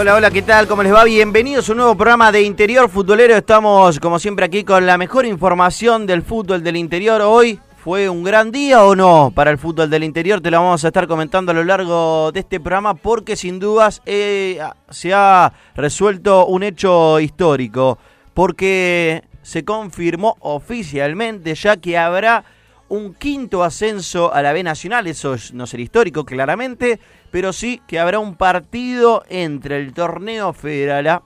Hola, hola, ¿qué tal? ¿Cómo les va? Bienvenidos a un nuevo programa de Interior Futbolero. Estamos, como siempre, aquí con la mejor información del fútbol del interior. Hoy fue un gran día o no para el fútbol del interior. Te lo vamos a estar comentando a lo largo de este programa porque sin dudas eh, se ha resuelto un hecho histórico. Porque se confirmó oficialmente ya que habrá un quinto ascenso a la B Nacional. Eso es- no será histórico, claramente, pero sí que habrá un partido entre el torneo federal A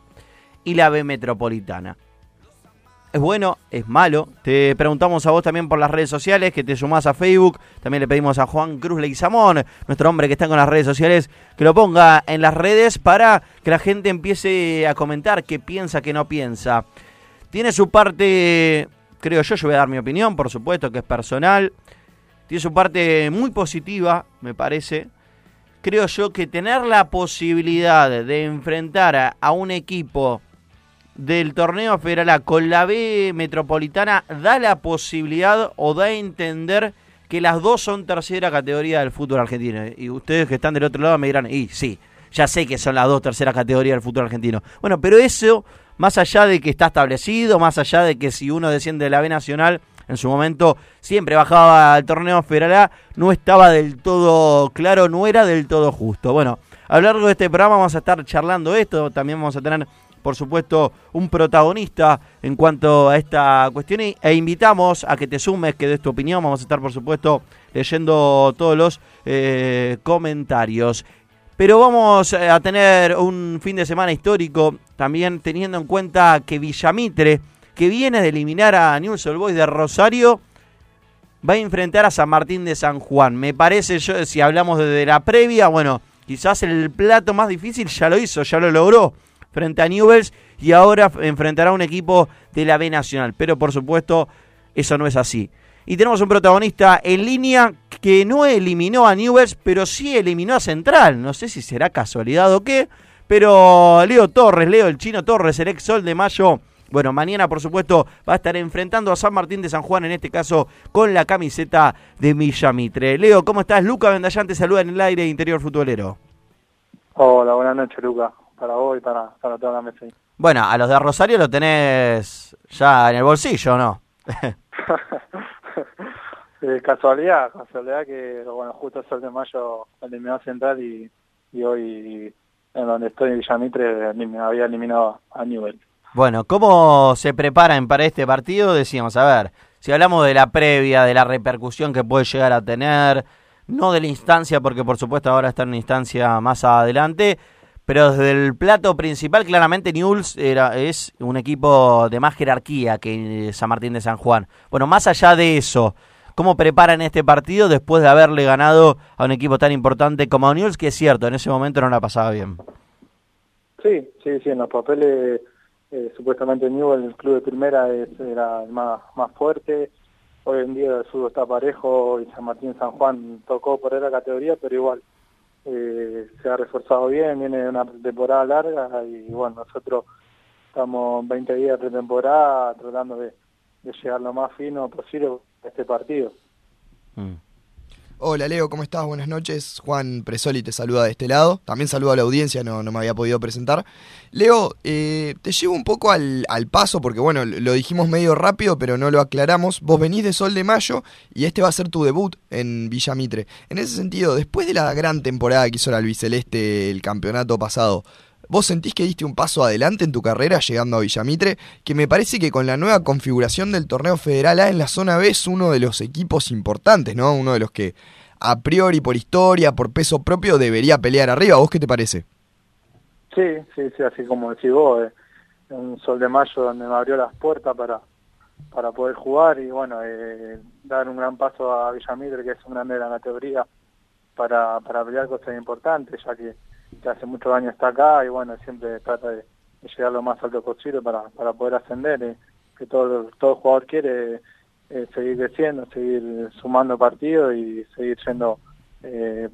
y la B Metropolitana. ¿Es bueno? ¿Es malo? Te preguntamos a vos también por las redes sociales, que te sumás a Facebook. También le pedimos a Juan Cruz Leguizamón, nuestro hombre que está con las redes sociales, que lo ponga en las redes para que la gente empiece a comentar qué piensa, qué no piensa. Tiene su parte, creo yo, yo voy a dar mi opinión, por supuesto, que es personal. Tiene su parte muy positiva, me parece. Creo yo que tener la posibilidad de enfrentar a, un equipo del torneo federal A con la B metropolitana da la posibilidad o da a entender que las dos son tercera categoría del fútbol argentino. Y ustedes que están del otro lado me dirán, y sí, ya sé que son las dos terceras categorías del fútbol argentino. Bueno, pero eso, más allá de que está establecido, más allá de que si uno desciende de la B Nacional, en su momento siempre bajaba al torneo federal no estaba del todo claro, no era del todo justo. Bueno, a lo largo de este programa vamos a estar charlando esto, también vamos a tener por supuesto, un protagonista en cuanto a esta cuestión e invitamos a que te sumes, que des tu opinión. Vamos a estar, por supuesto, leyendo todos los eh, comentarios. Pero vamos eh, a tener un fin de semana histórico, también teniendo en cuenta que Villamitre, que viene de eliminar a News Old Boys de Rosario, va a enfrentar a San Martín de San Juan. Me parece, yo, si hablamos desde la previa, bueno, quizás el plato más difícil ya lo hizo, ya lo logró frente a Newells y ahora enfrentará a un equipo de la B Nacional. Pero por supuesto, eso no es así. Y tenemos un protagonista en línea que no eliminó a Newells, pero sí eliminó a Central. No sé si será casualidad o qué, pero Leo Torres, Leo el chino Torres, el ex Sol de Mayo. Bueno, mañana por supuesto va a estar enfrentando a San Martín de San Juan, en este caso con la camiseta de Villamitre. Leo, ¿cómo estás? Luca Vendallán te saluda en el aire Interior Futbolero. Hola, buenas noches, Luca. Para vos y para, para toda la mesa. Bueno, a los de Rosario lo tenés ya en el bolsillo, ¿o ¿no? Eh, casualidad, casualidad que, bueno, justo el Sol de Mayo eliminó a Central y, y hoy en donde estoy en Villamitre elim- había eliminado a Newell. Bueno, ¿cómo se preparan para este partido? Decíamos, a ver, si hablamos de la previa, de la repercusión que puede llegar a tener, no de la instancia, porque por supuesto ahora está en una instancia más adelante, pero desde el plato principal, claramente Newell's era, es un equipo de más jerarquía que San Martín de San Juan. Bueno, más allá de eso, ¿cómo preparan este partido después de haberle ganado a un equipo tan importante como Newell's, que es cierto, en ese momento no la pasaba bien? Sí, sí, sí, en los papeles eh, supuestamente Newell, el club de primera, era el más, más fuerte. Hoy en día el fútbol está parejo y San Martín San Juan tocó por la categoría, pero igual eh, se ha reforzado bien, viene de una temporada larga y bueno, nosotros estamos 20 días de temporada tratando de, de llegar lo más fino posible a este partido. Mm. Hola Leo, ¿cómo estás? Buenas noches. Juan Presoli te saluda de este lado. También saludo a la audiencia, no, me había podido presentar. Leo, eh, te llevo un poco al, al, paso, porque bueno, lo dijimos medio rápido, pero no lo aclaramos. Vos venís de Sol de Mayo y este va a ser tu debut en Villa Mitre. En ese sentido, después de la gran temporada que hizo el albiceleste el campeonato pasado, ¿Vos sentís que diste un paso adelante en tu carrera llegando a Villamitre? Que me parece que con la nueva configuración del torneo federal A en la zona B es uno de los equipos importantes, ¿no? Uno de los que a priori por historia, por peso propio, debería pelear arriba. ¿Vos qué te parece? Sí, sí, sí, así como decís vos, eh, un sol de mayo donde me abrió las puertas para, para poder jugar y bueno, eh, dar un gran paso a Villamitre, que es un grande de la categoría, para, para pelear cosas importantes, ya que que hace muchos años está acá y bueno, siempre trata de, llegar lo más alto posible para, para poder ascender, eh, que todo, todo jugador quiere eh, seguir creciendo, seguir sumando partidos y seguir siendo eh,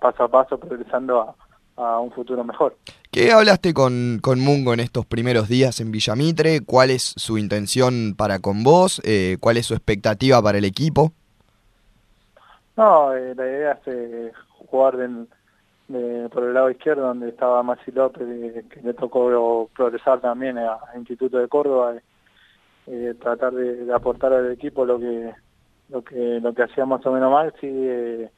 paso a paso progresando a, un futuro mejor. ¿Qué hablaste con, con Mungo en estos primeros días en Villamitre? ¿Cuál es su intención para con vos? ¿Cuál es su expectativa para el equipo? No, la idea es jugar en, por el lado izquierdo donde estaba Maxi López que le tocó progresar también a, Instituto de Córdoba eh, tratar de, aportar al equipo lo que lo que lo que hacía más o menos Maxi eh,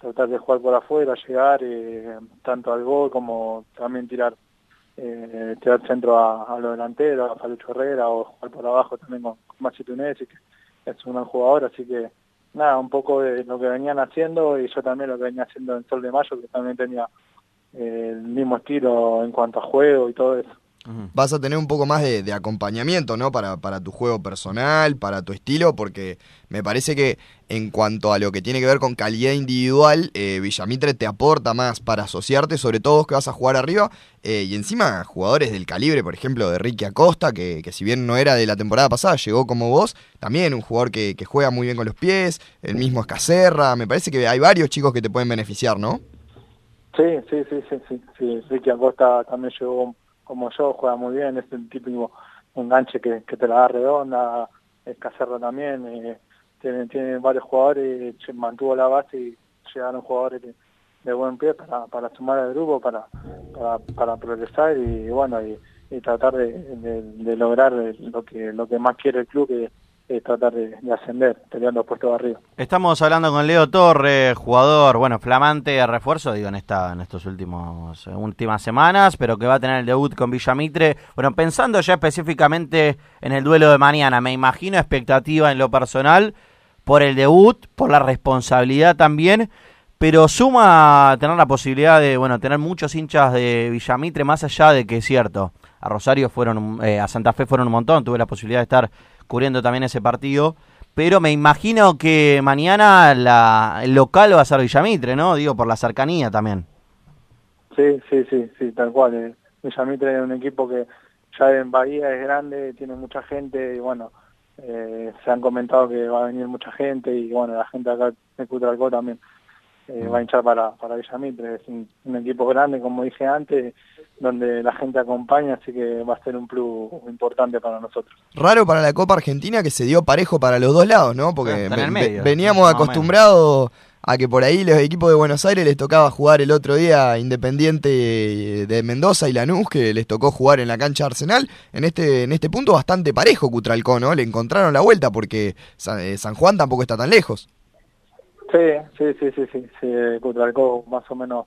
tratar de jugar por afuera llegar eh, tanto al gol como también tirar eh, tirar centro a, a los delanteros a Falucho Herrera o jugar por abajo también con, Maxi Tunesi que es un gran jugador así que nada, un poco de lo que venían haciendo y yo también lo que venía haciendo en Sol de Mayo, que también tenía eh, el mismo estilo en cuanto a juego y todo eso vas a tener un poco más de, acompañamiento, ¿no? Para, para, tu juego personal, para tu estilo, porque me parece que en cuanto a lo que tiene que ver con calidad individual, eh, Villamitre te aporta más para asociarte, sobre todo que vas a jugar arriba, eh, y encima jugadores del calibre, por ejemplo, de Ricky Acosta, que, que, si bien no era de la temporada pasada, llegó como vos, también un jugador que, que juega muy bien con los pies, el mismo Escacerra, me parece que hay varios chicos que te pueden beneficiar, ¿no? Sí, sí, sí, sí, sí, sí. Ricky Acosta también llegó como yo, juega muy bien, es el típico enganche que, que te la da redonda, es Cacerra también, eh, tiene, varios jugadores, se mantuvo la base y llegaron jugadores de, buen pie para, para sumar al grupo, para, para, progresar y bueno, y, tratar de, de, lograr lo que, lo que más quiere el club, tratar de, ascender, peleando puestos de arriba. Estamos hablando con Leo Torres, jugador, bueno, flamante de refuerzo, digo, en esta, en estos últimos eh, últimas semanas, pero que va a tener el debut con Villamitre. Bueno, pensando ya específicamente en el duelo de mañana, me imagino expectativa en lo personal por el debut, por la responsabilidad también, pero suma tener la posibilidad de, bueno, tener muchos hinchas de Villamitre, más allá de que es cierto, a Rosario fueron, eh, a Santa Fe fueron un montón, tuve la posibilidad de estar cubriendo también ese partido. Pero me imagino que mañana la, el local va a ser Villamitre, ¿no? Digo, por la cercanía también. Sí, sí, sí, sí, tal cual. Eh. Villamitre es un equipo que ya en Bahía es grande, tiene mucha gente y bueno, eh, se han comentado que va a venir mucha gente y bueno, la gente acá de Cutralcó también eh, va a hinchar para, para Villamitre. Es un, equipo grande, como dije antes, donde la gente acompaña, así que va a ser un plus importante para nosotros. Raro para la Copa Argentina que se dio parejo para los dos lados, ¿no? Porque veníamos acostumbrados a que por ahí los equipos de Buenos Aires les tocaba jugar el otro día Independiente de Mendoza y Lanús, que les tocó jugar en la cancha Arsenal. En este, en este punto bastante parejo Cutralcó, ¿no? Le encontraron la vuelta porque eh, San Juan tampoco está tan lejos. Sí, sí, sí, sí, sí, sí más o menos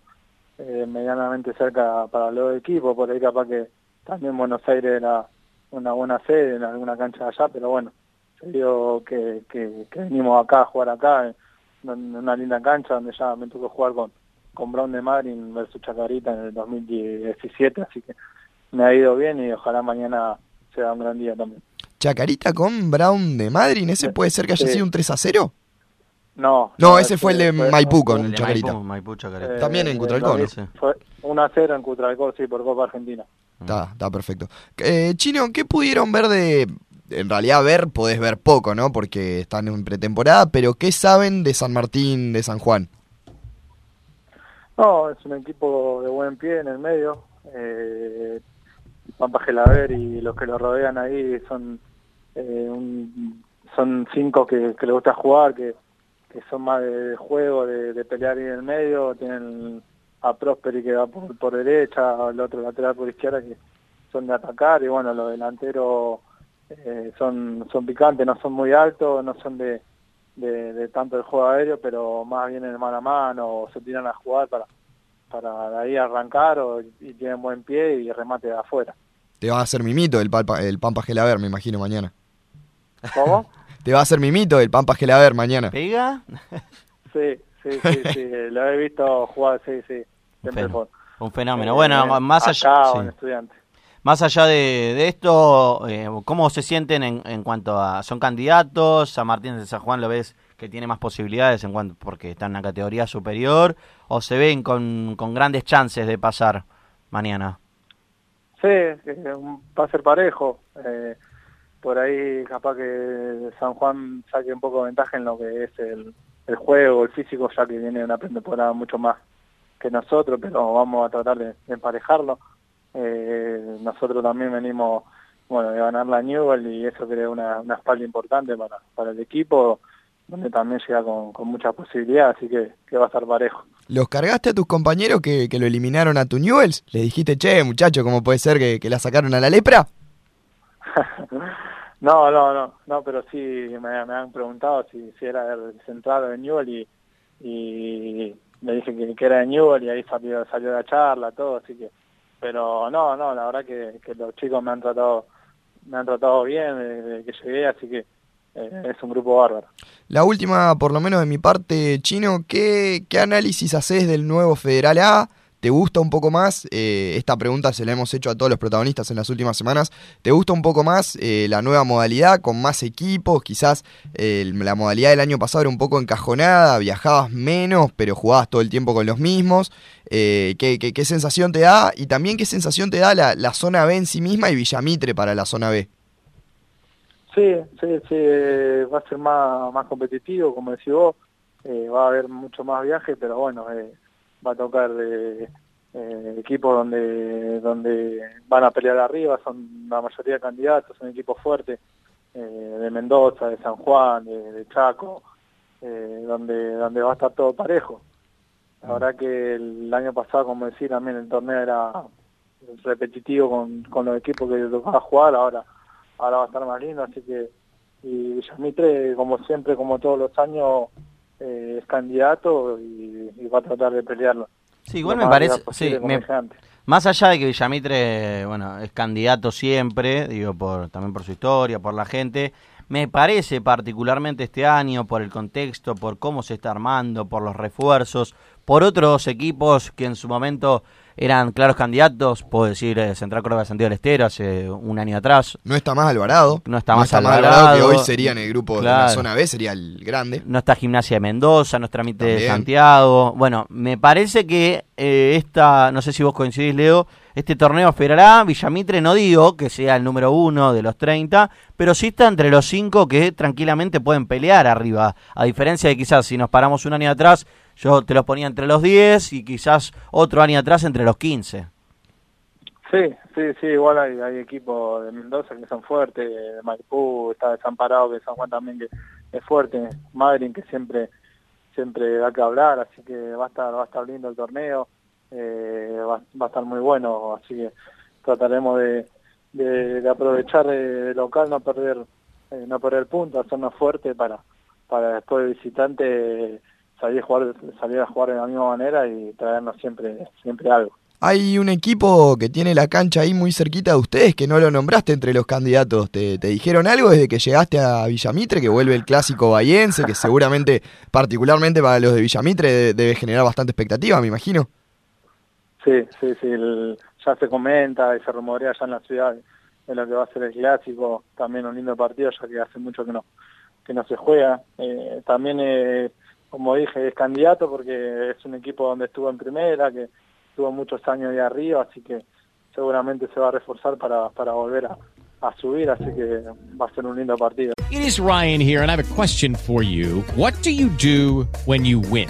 eh, medianamente cerca para los equipos, por ahí capaz que también Buenos Aires era una buena sede en alguna cancha allá, pero bueno, se dio que, que, venimos acá a jugar acá, en una linda cancha donde ya me tocó jugar con, con Brown de Madrid versus Chacarita en el 2017, así que me ha ido bien y ojalá mañana sea un gran día también. Chacarita con Brown de Madrid, ¿ese puede ser que haya sido un 3 a 0? No. No, ese fue el de Maipú con el Chacarita. Eh, También en Cutralcó, ¿no? Fue 1 a 0 en Cutralcó, sí, por Copa Argentina. Está, está perfecto. Eh, Chino, ¿qué pudieron ver de...? En realidad ver, podés ver poco, ¿no? Porque están en pretemporada, pero ¿qué saben de San Martín de San Juan? No, es un equipo de buen pie en el medio. Eh, Pampa Gelaber y los que lo rodean ahí son eh, un- son cinco que, que les gusta jugar, que, que son más de, juego, de, de pelear ahí en el medio, tienen a Prosperi que va por, por derecha, el otro lateral por izquierda que son de atacar y bueno, los delanteros eh, son, son picantes, no son muy altos, no son de, de, de tanto el juego aéreo, pero más bien en el mano a mano o se tiran a jugar para, para de ahí arrancar o, y tienen buen pie y remate de afuera. Te va a hacer mimito el, palpa, el Pampa Gelaber, me imagino, mañana. ¿Cómo? Te va a hacer mimito el Pampa Gelaber mañana. ¿Pega? Sí, sí, sí, sí, lo he visto jugar, sí, sí, Un fenómeno. eh, bueno, en- más allá, acá sí. estudiante. más allá de, de esto, eh, ¿cómo se sienten en, en cuanto a... ¿Son candidatos? ¿San Martín de San Juan lo ves que tiene más posibilidades en cuanto porque está en una categoría superior? ¿O se ven con, con grandes chances de pasar mañana? Sí, eh, un- va a ser parejo. eh, por ahí capaz que San Juan saque un poco de ventaja en lo que es el, el juego, el físico, ya que viene una pretemporada mucho más que nosotros, pero vamos a tratar de, de emparejarlo. Eh, nosotros también venimos bueno de ganar la Newell y eso crea una, una espalda importante para, para el equipo, donde también llega con, con muchas posibilidades, así que, que va a estar parejo. ¿Los cargaste a tus compañeros que, que lo eliminaron a tu Newells? ¿Les dijiste, che, muchacho, cómo puede ser que, que la sacaron a la lepra? No, no, no, no, pero sí me, han preguntado si, si era el central de Newell y, y le dije que, que era de Newell y ahí salió, salió la charla, todo, así que, pero no, no, la verdad que, que los chicos me han tratado, me han tratado bien desde que llegué, así que eh, es un grupo bárbaro. La última, por lo menos de mi parte, Chino, ¿qué, qué análisis haces del nuevo Federal A? ¿Te gusta un poco más? Eh, esta pregunta se la hemos hecho a todos los protagonistas en las últimas semanas. ¿Te gusta un poco más eh, la nueva modalidad con más equipos? Quizás eh, la modalidad del año pasado era un poco encajonada, viajabas menos, pero jugabas todo el tiempo con los mismos. Eh, ¿qué, qué, qué sensación te da? Y también qué sensación te da la, zona B en sí misma y Villamitre para la zona B. Sí, sí, sí, eh, va a ser más, más competitivo, como decís vos, va a haber mucho más viaje, pero bueno, eh, va a tocar eh, eh, equipos donde donde van a pelear arriba, son la mayoría de candidatos, son equipos fuertes, eh, de Mendoza, de San Juan, de, de Chaco, eh, donde donde va a estar todo parejo. La verdad que el año pasado, como decir, también el torneo era repetitivo con, con los equipos que tocaba jugar, ahora ahora va a estar más lindo, así que y Villamitre, como siempre, como todos los años, eh, es candidato y, y va a tratar de pelearlo. Sí, igual me parece... posible, Sí, me-. Más allá de que Villamitre, bueno, es candidato siempre, digo, por también por su historia, por la gente, me parece particularmente este año, por el contexto, por cómo se está armando, por los refuerzos, por otros equipos que en su momento eran claros candidatos, puedo decir eh, Central Córdoba de Santiago del Estero hace un año atrás, No está más Alvarado. No está más Alvarado, Alvarado. que hoy sería en el grupo de la Claro. zona B, sería el grande. no está Gimnasia de Mendoza, no está Tramite de. Santiago. Bueno, me parece que eh, esta, no sé si vos coincidís, Leo, este torneo A, Villamitre, no digo que sea el número uno de los 30, pero sí está entre los cinco que tranquilamente pueden pelear arriba. A diferencia de quizás si nos paramos un año atrás, yo te los ponía entre los 10 y quizás otro año atrás entre los 15. Sí, sí, sí, igual hay, hay equipos de Mendoza que son fuertes, de Maipú, está Desamparado, que San Juan también que es fuerte, Madrid que siempre siempre da que hablar, así que va a estar va a estar lindo el torneo, eh, va, va a estar muy bueno, así que trataremos de, de, aprovechar de local, no perder eh, no perder punto, hacernos fuerte para para después de visitante salir a jugar salir a jugar de la misma manera y traernos siempre siempre algo. Hay un equipo que tiene la cancha ahí muy cerquita de ustedes que no lo nombraste entre los candidatos. ¿Te, te dijeron algo desde que llegaste a Villamitre, que vuelve el clásico bahiense, que seguramente, particularmente para los de Villamitre, de- debe generar bastante expectativa, me imagino? Sí, sí, sí, el- ya se comenta y se rumorea ya en la ciudad de lo que va a ser el clásico, también un lindo partido ya que hace mucho que no que no se juega. Eh, también, eh, como dije, es candidato porque es un equipo donde estuvo en primera, que estuvo muchos años ahí arriba, así que seguramente se va a reforzar para, para volver a, a subir, así que va a ser un lindo partido. It is Ryan here, and I have a question for you. What do you do when you win?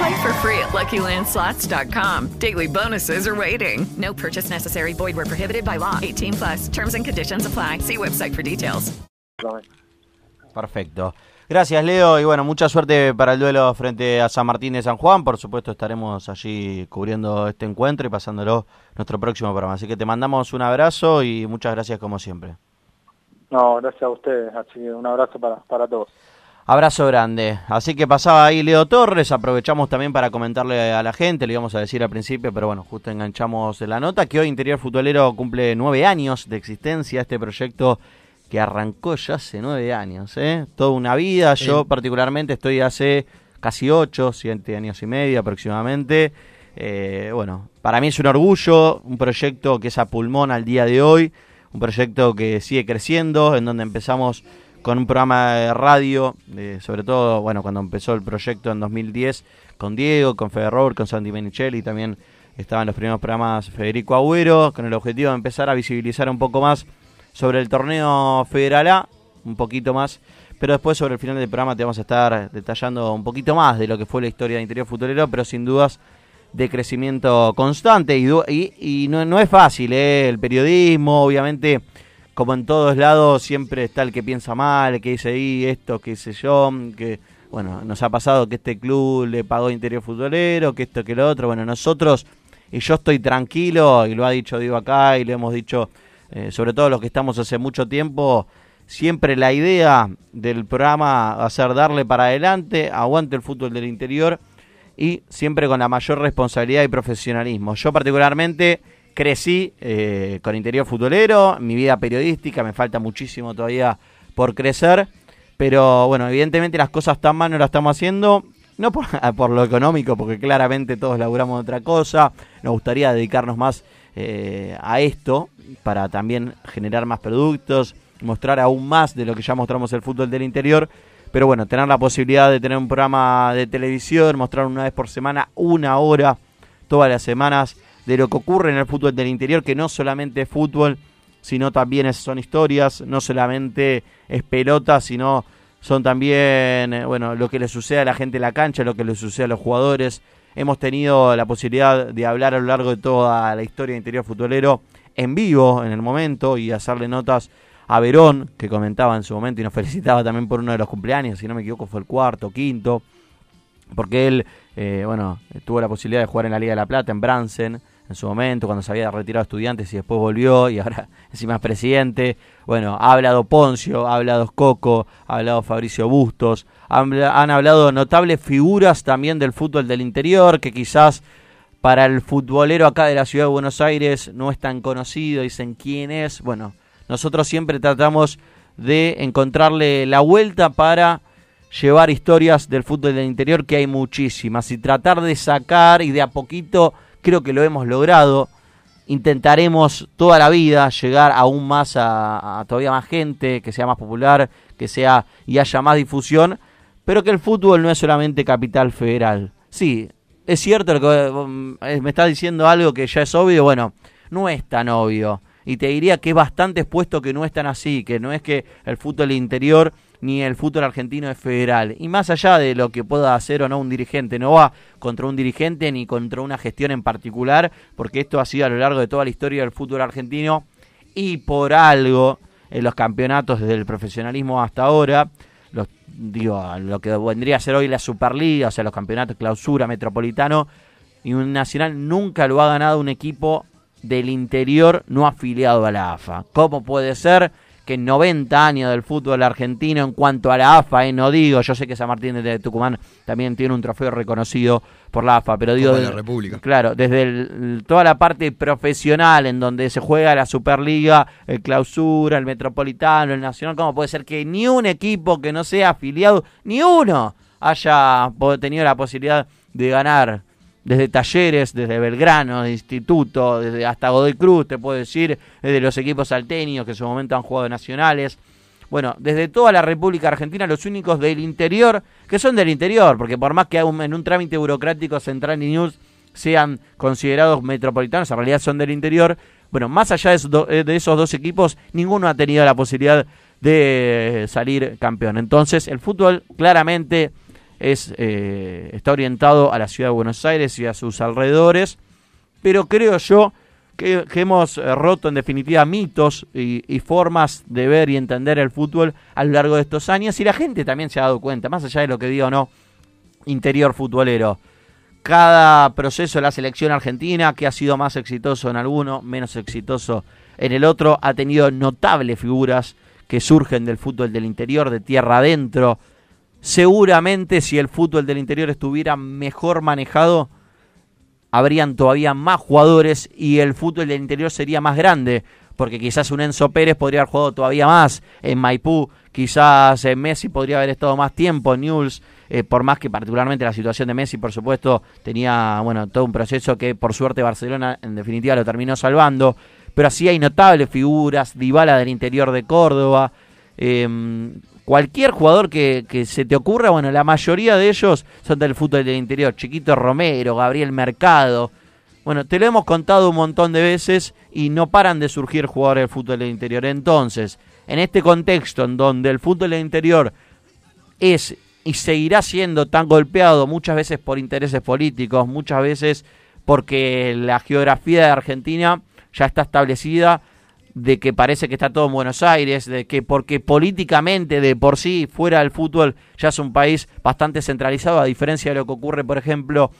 Play for free at LuckyLandSlots.com. Daily bonuses are waiting. No purchase necessary. Void were prohibited by law. 18 plus. Terms and conditions apply. See website for details. Perfecto. Gracias, Leo. Y bueno, mucha suerte para el duelo frente a San Martín de San Juan. Por supuesto, estaremos allí cubriendo este encuentro y pasándolo nuestro próximo programa. Así que te mandamos un abrazo y muchas gracias como siempre. No, gracias a ustedes. Así que un abrazo para, para todos. Abrazo grande. Así que pasaba ahí Leo Torres. Aprovechamos también para comentarle a la gente, le íbamos a decir al principio, pero bueno, justo enganchamos la nota, que hoy Interior Futbolero cumple nueve años de existencia. Este proyecto que arrancó ya hace nueve años, ¿eh? Toda una vida. Yo particularmente estoy hace casi ocho, siete años y medio aproximadamente. Eh, bueno, para mí es un orgullo, un proyecto que es a pulmón al día de hoy, un proyecto que sigue creciendo, en donde empezamos con un programa de radio, eh, sobre todo, bueno, cuando empezó el proyecto en 2010, con Diego, con Federer, con Santi Menicelli, también estaban los primeros programas Federico Agüero, con el objetivo de empezar a visibilizar un poco más sobre el torneo Federal A, un poquito más, pero después sobre el final del programa te vamos a estar detallando un poquito más de lo que fue la historia de Interior Futbolero, pero sin dudas de crecimiento constante y, y, y no, no, es fácil, ¿eh? el periodismo, obviamente, como en todos lados, siempre está el que piensa mal, que dice ahí esto, que sé yo, que bueno, nos ha pasado que este club le pagó Interior Futbolero, que esto, que lo otro, bueno, nosotros, y yo estoy tranquilo, y lo ha dicho Diego acá, y lo hemos dicho, eh, sobre todo los que estamos hace mucho tiempo, siempre la idea del programa va a ser darle para adelante, aguante el fútbol del interior, y siempre con la mayor responsabilidad y profesionalismo. Yo particularmente crecí eh, con interior futbolero, mi vida periodística, me falta muchísimo todavía por crecer, pero bueno, evidentemente las cosas tan mal no las estamos haciendo, no por, lo económico, porque claramente todos laburamos otra cosa, nos gustaría dedicarnos más eh, a esto para también generar más productos, mostrar aún más de lo que ya mostramos el fútbol del interior, pero bueno, tener la posibilidad de tener un programa de televisión, mostrar una vez por semana, una hora, todas las semanas, de lo que ocurre en el fútbol del interior, que no solamente es fútbol, sino también son historias, no solamente es pelota, sino son también, eh, bueno, lo que le sucede a la gente en la cancha, lo que le sucede a los jugadores. Hemos tenido la posibilidad de hablar a lo largo de toda la historia del interior futbolero en vivo en el momento y hacerle notas a Verón, que comentaba en su momento y nos felicitaba también por uno de los cumpleaños, si no me equivoco fue el cuarto, quinto, porque él, eh, bueno, tuvo la posibilidad de jugar en la Liga de la Plata, en Bransen, en su momento, cuando se había retirado estudiantes y después volvió y ahora encima es presidente. Bueno, ha hablado Poncio, ha hablado Coco, ha hablado Fabricio Bustos, han, han hablado notables figuras también del fútbol del interior que quizás para el futbolero acá de la ciudad de Buenos Aires no es tan conocido, dicen quién es. Bueno, nosotros siempre tratamos de encontrarle la vuelta para llevar historias del fútbol del interior, que hay muchísimas, y tratar de sacar y de a poquito, creo que lo hemos logrado, intentaremos toda la vida llegar aún más a, a, todavía más gente, que sea más popular, que sea y haya más difusión, pero que el fútbol no es solamente capital federal. Sí, es cierto lo que me está diciendo algo que ya es obvio, bueno, no es tan obvio. Y te diría que es bastante expuesto que no es tan así, que no es que el fútbol interior ni el fútbol argentino es federal. Y más allá de lo que pueda hacer o no un dirigente, no va contra un dirigente ni contra una gestión en particular, porque esto ha sido a lo largo de toda la historia del fútbol argentino y por algo en los campeonatos desde el profesionalismo hasta ahora, los, digo, lo que vendría a ser hoy la Superliga, o sea, los campeonatos clausura, metropolitano, y un nacional nunca lo ha ganado un equipo del interior no afiliado a la AFA. ¿Cómo puede ser que en 90 años del fútbol argentino en cuanto a la AFA, eh, no digo, yo sé que San Martín de Tucumán también tiene un trofeo reconocido por la AFA, pero digo... Copa de la República. Claro, desde el- toda la parte profesional en donde se juega la Superliga, el Clausura, el Metropolitano, el Nacional, ¿cómo puede ser que ni un equipo que no sea afiliado, ni uno, haya tenido la posibilidad de ganar? Desde Talleres, desde Belgrano, de Instituto, desde hasta Godoy Cruz, te puedo decir, desde los equipos salteños que en su momento han jugado nacionales. Bueno, desde toda la República Argentina, los únicos del interior, que son del interior, porque por más que en un trámite burocrático Central y News sean considerados metropolitanos, en realidad son del interior. Bueno, más allá de esos, eh, de esos dos equipos, ninguno ha tenido la posibilidad de salir campeón. Entonces, el fútbol claramente es eh, está orientado a la ciudad de Buenos Aires y a sus alrededores, pero creo yo que, hemos eh, roto en definitiva mitos y, y formas de ver y entender el fútbol a lo largo de estos años y la gente también se ha dado cuenta, más allá de lo que diga o no, interior futbolero. Cada proceso de la selección argentina, que ha sido más exitoso en alguno, menos exitoso en el otro, ha tenido notables figuras que surgen del fútbol del interior, de tierra adentro. Seguramente si el fútbol del interior estuviera mejor manejado, habrían todavía más jugadores y el fútbol del interior sería más grande, porque quizás un Enzo Pérez podría haber jugado todavía más en Maipú, quizás Messi podría haber estado más tiempo en Newell's, eh, por más que particularmente la situación de Messi, por supuesto, tenía bueno todo un proceso que por suerte Barcelona en definitiva lo terminó salvando, pero así hay notables figuras, Dybala del interior de Córdoba, eh, cualquier jugador que, se te ocurra, bueno, la mayoría de ellos son del fútbol del interior. Chiquito Romero, Gabriel Mercado. Bueno, te lo hemos contado un montón de veces y no paran de surgir jugadores del fútbol del interior. Entonces, en este contexto en donde el fútbol del interior es y seguirá siendo tan golpeado muchas veces por intereses políticos, muchas veces porque la geografía de Argentina ya está establecida de que parece que está todo en Buenos Aires, de que porque políticamente de por sí fuera del fútbol ya es un país bastante centralizado, a diferencia de lo que ocurre, por ejemplo,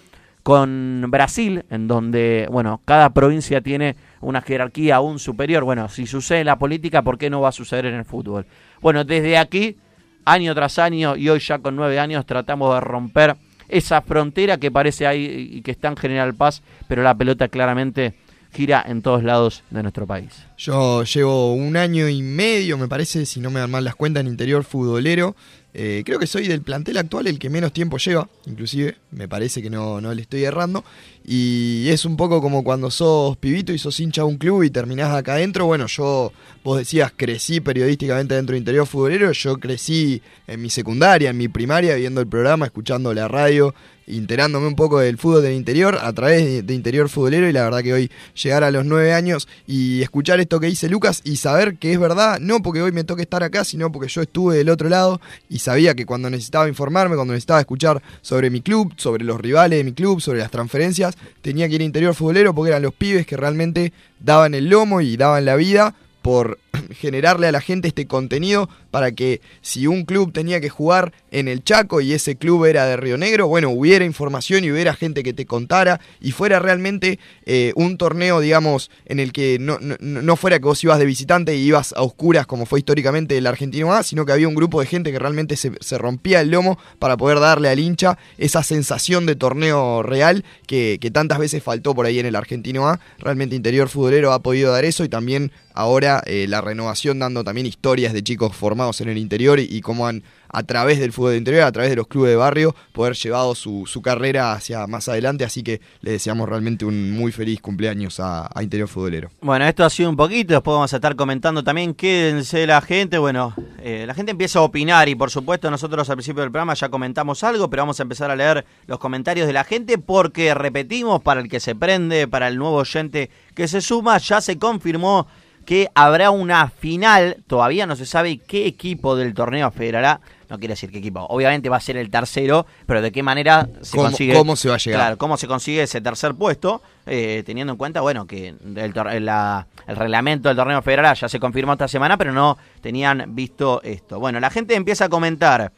con Brasil, en donde, bueno, cada provincia tiene una jerarquía aún superior. Bueno, si sucede en la política, ¿por qué no va a suceder en el fútbol? Bueno, desde aquí, año tras año, y hoy ya con nueve años, tratamos de romper esa frontera que parece ahí y que está en General Paz, pero la pelota claramente gira en todos lados de nuestro país. Yo llevo un año y medio, me parece, si no me dan mal las cuentas, en interior futbolero. Eh, creo que soy del plantel actual el que menos tiempo lleva, inclusive, me parece que no, no le estoy errando. Y es un poco como cuando sos pibito y sos hincha de un club y terminás acá adentro. Bueno, yo, vos decías, crecí periodísticamente dentro de interior futbolero. Yo crecí en mi secundaria, en mi primaria, viendo el programa, escuchando la radio, enterándome un poco del fútbol del interior a través de, interior futbolero. Y la verdad que hoy llegar a los nueve años y escuchar esto que dice Lucas y saber que es verdad, no porque hoy me toque estar acá, sino porque yo estuve del otro lado y sabía que cuando necesitaba informarme, cuando necesitaba escuchar sobre mi club, sobre los rivales de mi club, sobre las transferencias, tenía que ir a interior futbolero porque eran los pibes que realmente daban el lomo y daban la vida por generarle a la gente este contenido para que si un club tenía que jugar en el Chaco y ese club era de Río Negro, bueno, hubiera información y hubiera gente que te contara y fuera realmente eh, un torneo, digamos, en el que no, no, fuera que vos ibas de visitante y ibas a oscuras como fue históricamente el Argentino A, sino que había un grupo de gente que realmente se, se rompía el lomo para poder darle al hincha esa sensación de torneo real que, que tantas veces faltó por ahí en el Argentino A. Realmente Interior Futbolero ha podido dar eso y también ahora eh, la renovación dando también historias de chicos formados en el interior y, cómo han a través del fútbol de interior, a través de los clubes de barrio, poder llevado su, carrera hacia más adelante, así que le deseamos realmente un muy feliz cumpleaños a, a Interior Futbolero. Bueno, esto ha sido un poquito, después vamos a estar comentando también, quédense la gente, bueno, eh, la gente empieza a opinar y por supuesto nosotros al principio del programa ya comentamos algo, pero vamos a empezar a leer los comentarios de la gente porque repetimos, para el que se prende, para el nuevo oyente que se suma, ya se confirmó que habrá una final, todavía no se sabe qué equipo del torneo federará, no quiere decir qué equipo, obviamente va a ser el tercero, pero de qué manera se ¿Cómo- consigue... cómo se va a llegar? Claro, cómo se consigue ese tercer puesto, eh, teniendo en cuenta, bueno, que el, la- el reglamento del torneo federal ya se confirmó esta semana, pero no tenían visto esto. Bueno, la gente empieza a comentar.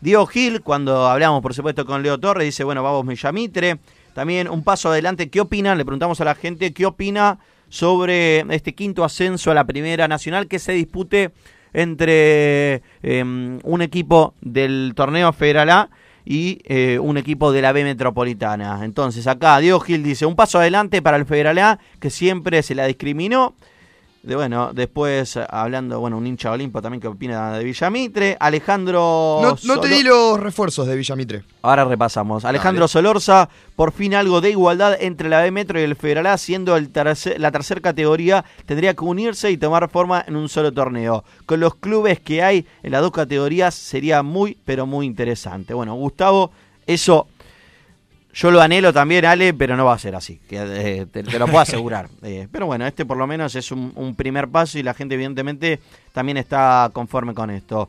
Diego Gil, cuando hablamos, por supuesto, con Leo Torres, dice, bueno, vamos Millamitre. También un paso adelante, ¿qué opinan? Le preguntamos a la gente, ¿qué opina sobre este quinto ascenso a la Primera Nacional que se dispute entre em, un equipo del torneo Federal A y eh, un equipo de la B Metropolitana. Entonces acá Diego Gil dice, un paso adelante para el Federal A que siempre se la discriminó. De, bueno, después hablando, bueno, un hincha Olimpo también que opina de Villamitre. Alejandro... No, no te di los refuerzos de Villamitre. Ahora repasamos. Alejandro Solorza, por fin algo de igualdad entre la B Metro y el Federal A, siendo el tercer- la tercera categoría, tendría que unirse y tomar forma en un solo torneo. Con los clubes que hay en las dos categorías sería muy, pero muy interesante. Bueno, Gustavo, eso yo lo anhelo también, Ale, pero no va a ser así, que, eh, te, te lo puedo asegurar. Eh, pero bueno, este por lo menos es un, un primer paso y la gente evidentemente también está conforme con esto.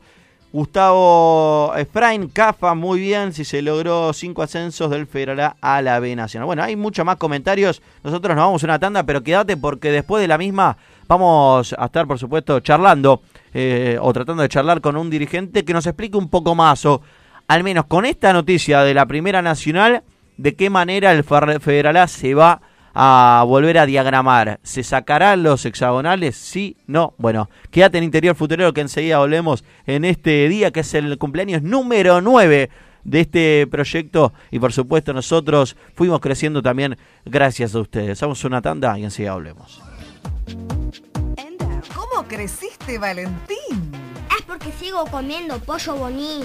Gustavo Efraín, Cafa, muy bien, si se logró cinco ascensos del Federal A a la B Nacional. Bueno, hay muchos más comentarios, nosotros nos vamos a una tanda, pero quédate porque después de la misma vamos a estar, por supuesto, charlando eh, o tratando de charlar con un dirigente que nos explique un poco más o al menos con esta noticia de la Primera Nacional, de qué manera el Federal A se va a volver a diagramar. ¿Se sacarán los hexagonales? Sí, no. Bueno, quédate en Interior Futurero que enseguida volvemos en este día que es el cumpleaños número 9 de este proyecto y por supuesto nosotros fuimos creciendo también gracias a ustedes. Vamos a una tanda y enseguida volvemos. ¿Cómo creciste, Valentín? Es porque sigo comiendo pollo bonín.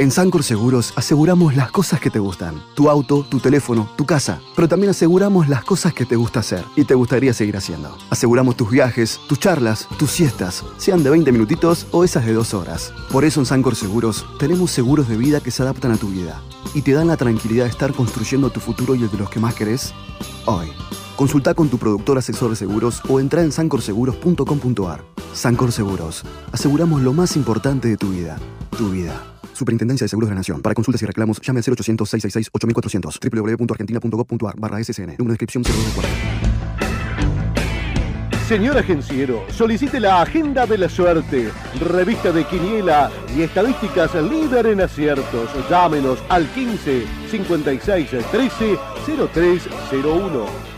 En Sancor Seguros aseguramos las cosas que te gustan. Tu auto, tu teléfono, tu casa. Pero también aseguramos las cosas que te gusta hacer y te gustaría seguir haciendo. Aseguramos tus viajes, tus charlas, tus siestas, sean de 20 minutitos o esas de 2 horas. Por eso en Sancor Seguros tenemos seguros de vida que se adaptan a tu vida y te dan la tranquilidad de estar construyendo tu futuro y el de los que más querés hoy. Consulta con tu productor asesor de seguros o entra en sancorseguros.com.ar. Sancor Seguros. Aseguramos lo más importante de tu vida. Tu vida. Superintendencia de Seguros de la Nación. Para consultas y reclamos, llame al 0800-666-8400. www.argentina.gov.ar barra SCN. Número de inscripción 0240. Señor agenciero, solicite la Agenda de la Suerte, revista de Quiniela y estadísticas líder en aciertos. Llámenos al 15 56 13 0301.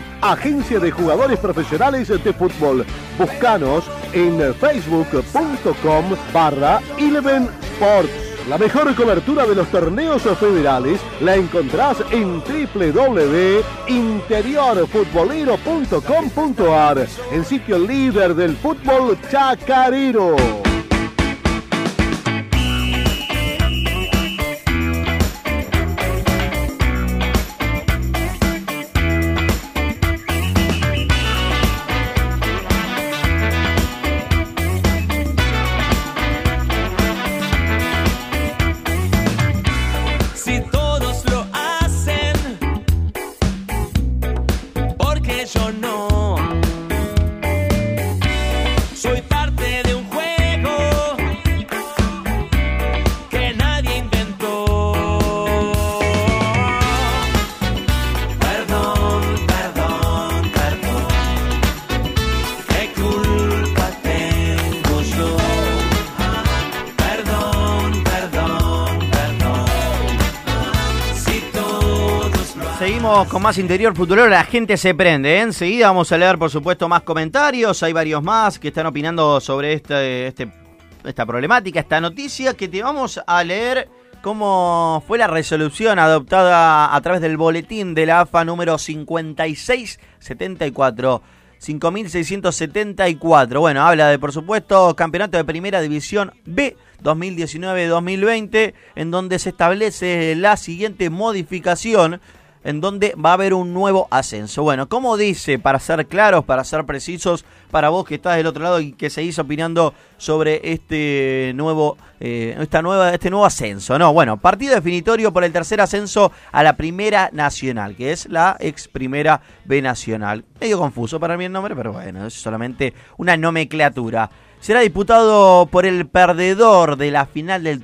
agencia de jugadores profesionales de fútbol. Búscanos en facebook.com barra Eleven Sports. La mejor cobertura de los torneos federales la encontrás en www.interiorfutbolero.com.ar, el sitio líder del fútbol chacarero. Con más interior futbolero, la gente se prende. ¿eh? Enseguida vamos a leer, por supuesto, más comentarios. Hay varios más que están opinando sobre este, este- esta problemática, esta noticia, que te vamos a leer cómo fue la resolución adoptada a través del boletín de la AFA número 5674. 5674. Bueno, habla de, por supuesto, campeonato de primera división B 2019-2020, en donde se establece la siguiente modificación en donde va a haber un nuevo ascenso. Bueno, como dice, para ser claros, para ser precisos, para vos que estás del otro lado y que seguís opinando sobre este nuevo, eh, esta nueva, este nuevo ascenso, no, bueno, partido definitorio por el tercer ascenso a la Primera Nacional, que es la ex Primera B Nacional. Medio confuso para mí el nombre, pero bueno, es solamente una nomenclatura. Será disputado por el perdedor de la final del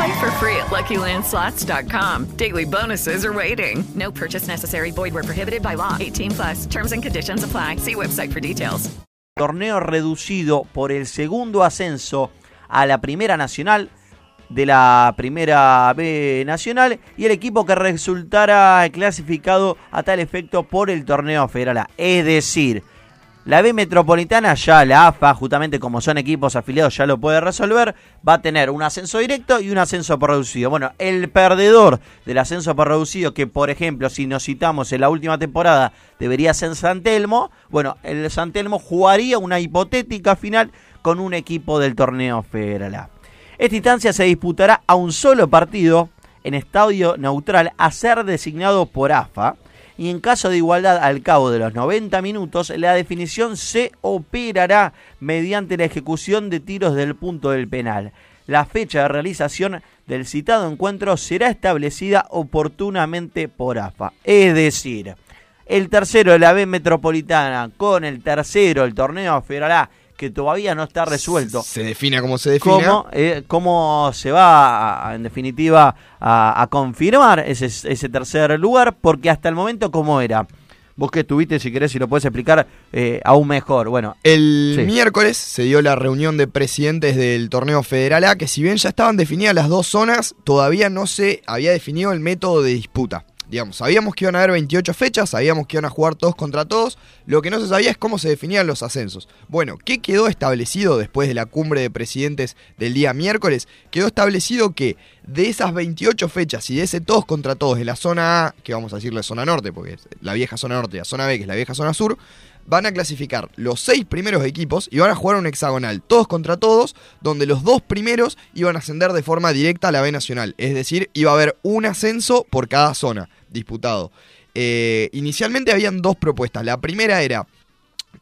Play for free at LuckyLandSlots.com. Daily bonuses are waiting. No purchase necessary. Void where prohibited by law. 18 plus. Terms and conditions apply. See website for details. torneo reducido por el segundo ascenso a la Primera Nacional de la Primera B Nacional y el equipo que resultara clasificado a tal efecto por el torneo federal. Es decir, la B Metropolitana ya la AFA, justamente como son equipos afiliados, ya lo puede resolver. Va a tener un ascenso directo y un ascenso por reducido. Bueno, el perdedor del ascenso por reducido, que por ejemplo, si nos citamos en la última temporada, debería ser San Telmo. Bueno, el San Telmo jugaría una hipotética final con un equipo del torneo federal. Esta instancia se disputará a un solo partido en estadio neutral a ser designado por AFA y en caso de igualdad al cabo de los 90 minutos la definición se operará mediante la ejecución de tiros del punto del penal. La fecha de realización del citado encuentro será establecida oportunamente por AFA. Es decir, el tercero de la B Metropolitana con el tercero del torneo federal que todavía no está resuelto. Se defina como se defina. ¿Cómo, eh, cómo se va, a- en definitiva, a, a confirmar ese, ese tercer lugar? Porque hasta el momento, ¿cómo era? Vos que estuviste, si querés, si lo puedes explicar eh, aún mejor. Bueno, El Sí. miércoles se dio la reunión de presidentes del torneo federal A, que si bien ya estaban definidas las dos zonas, todavía no se había definido el método de disputa. Digamos, sabíamos que iban a haber 28 fechas, sabíamos que iban a jugar todos contra todos, lo que no se sabía es cómo se definían los ascensos. Bueno, ¿qué quedó establecido después de la cumbre de presidentes del día miércoles? Quedó establecido que de esas 28 fechas y de ese todos contra todos de la zona A, que vamos a decirle zona norte, porque es la vieja zona norte, y la zona B, que es la vieja zona sur, van a clasificar los seis primeros equipos y van a jugar un hexagonal, todos contra todos, donde los dos primeros iban a ascender de forma directa a la B Nacional. Es decir, iba a haber un ascenso por cada zona disputado. Eh, inicialmente habían dos propuestas. La primera era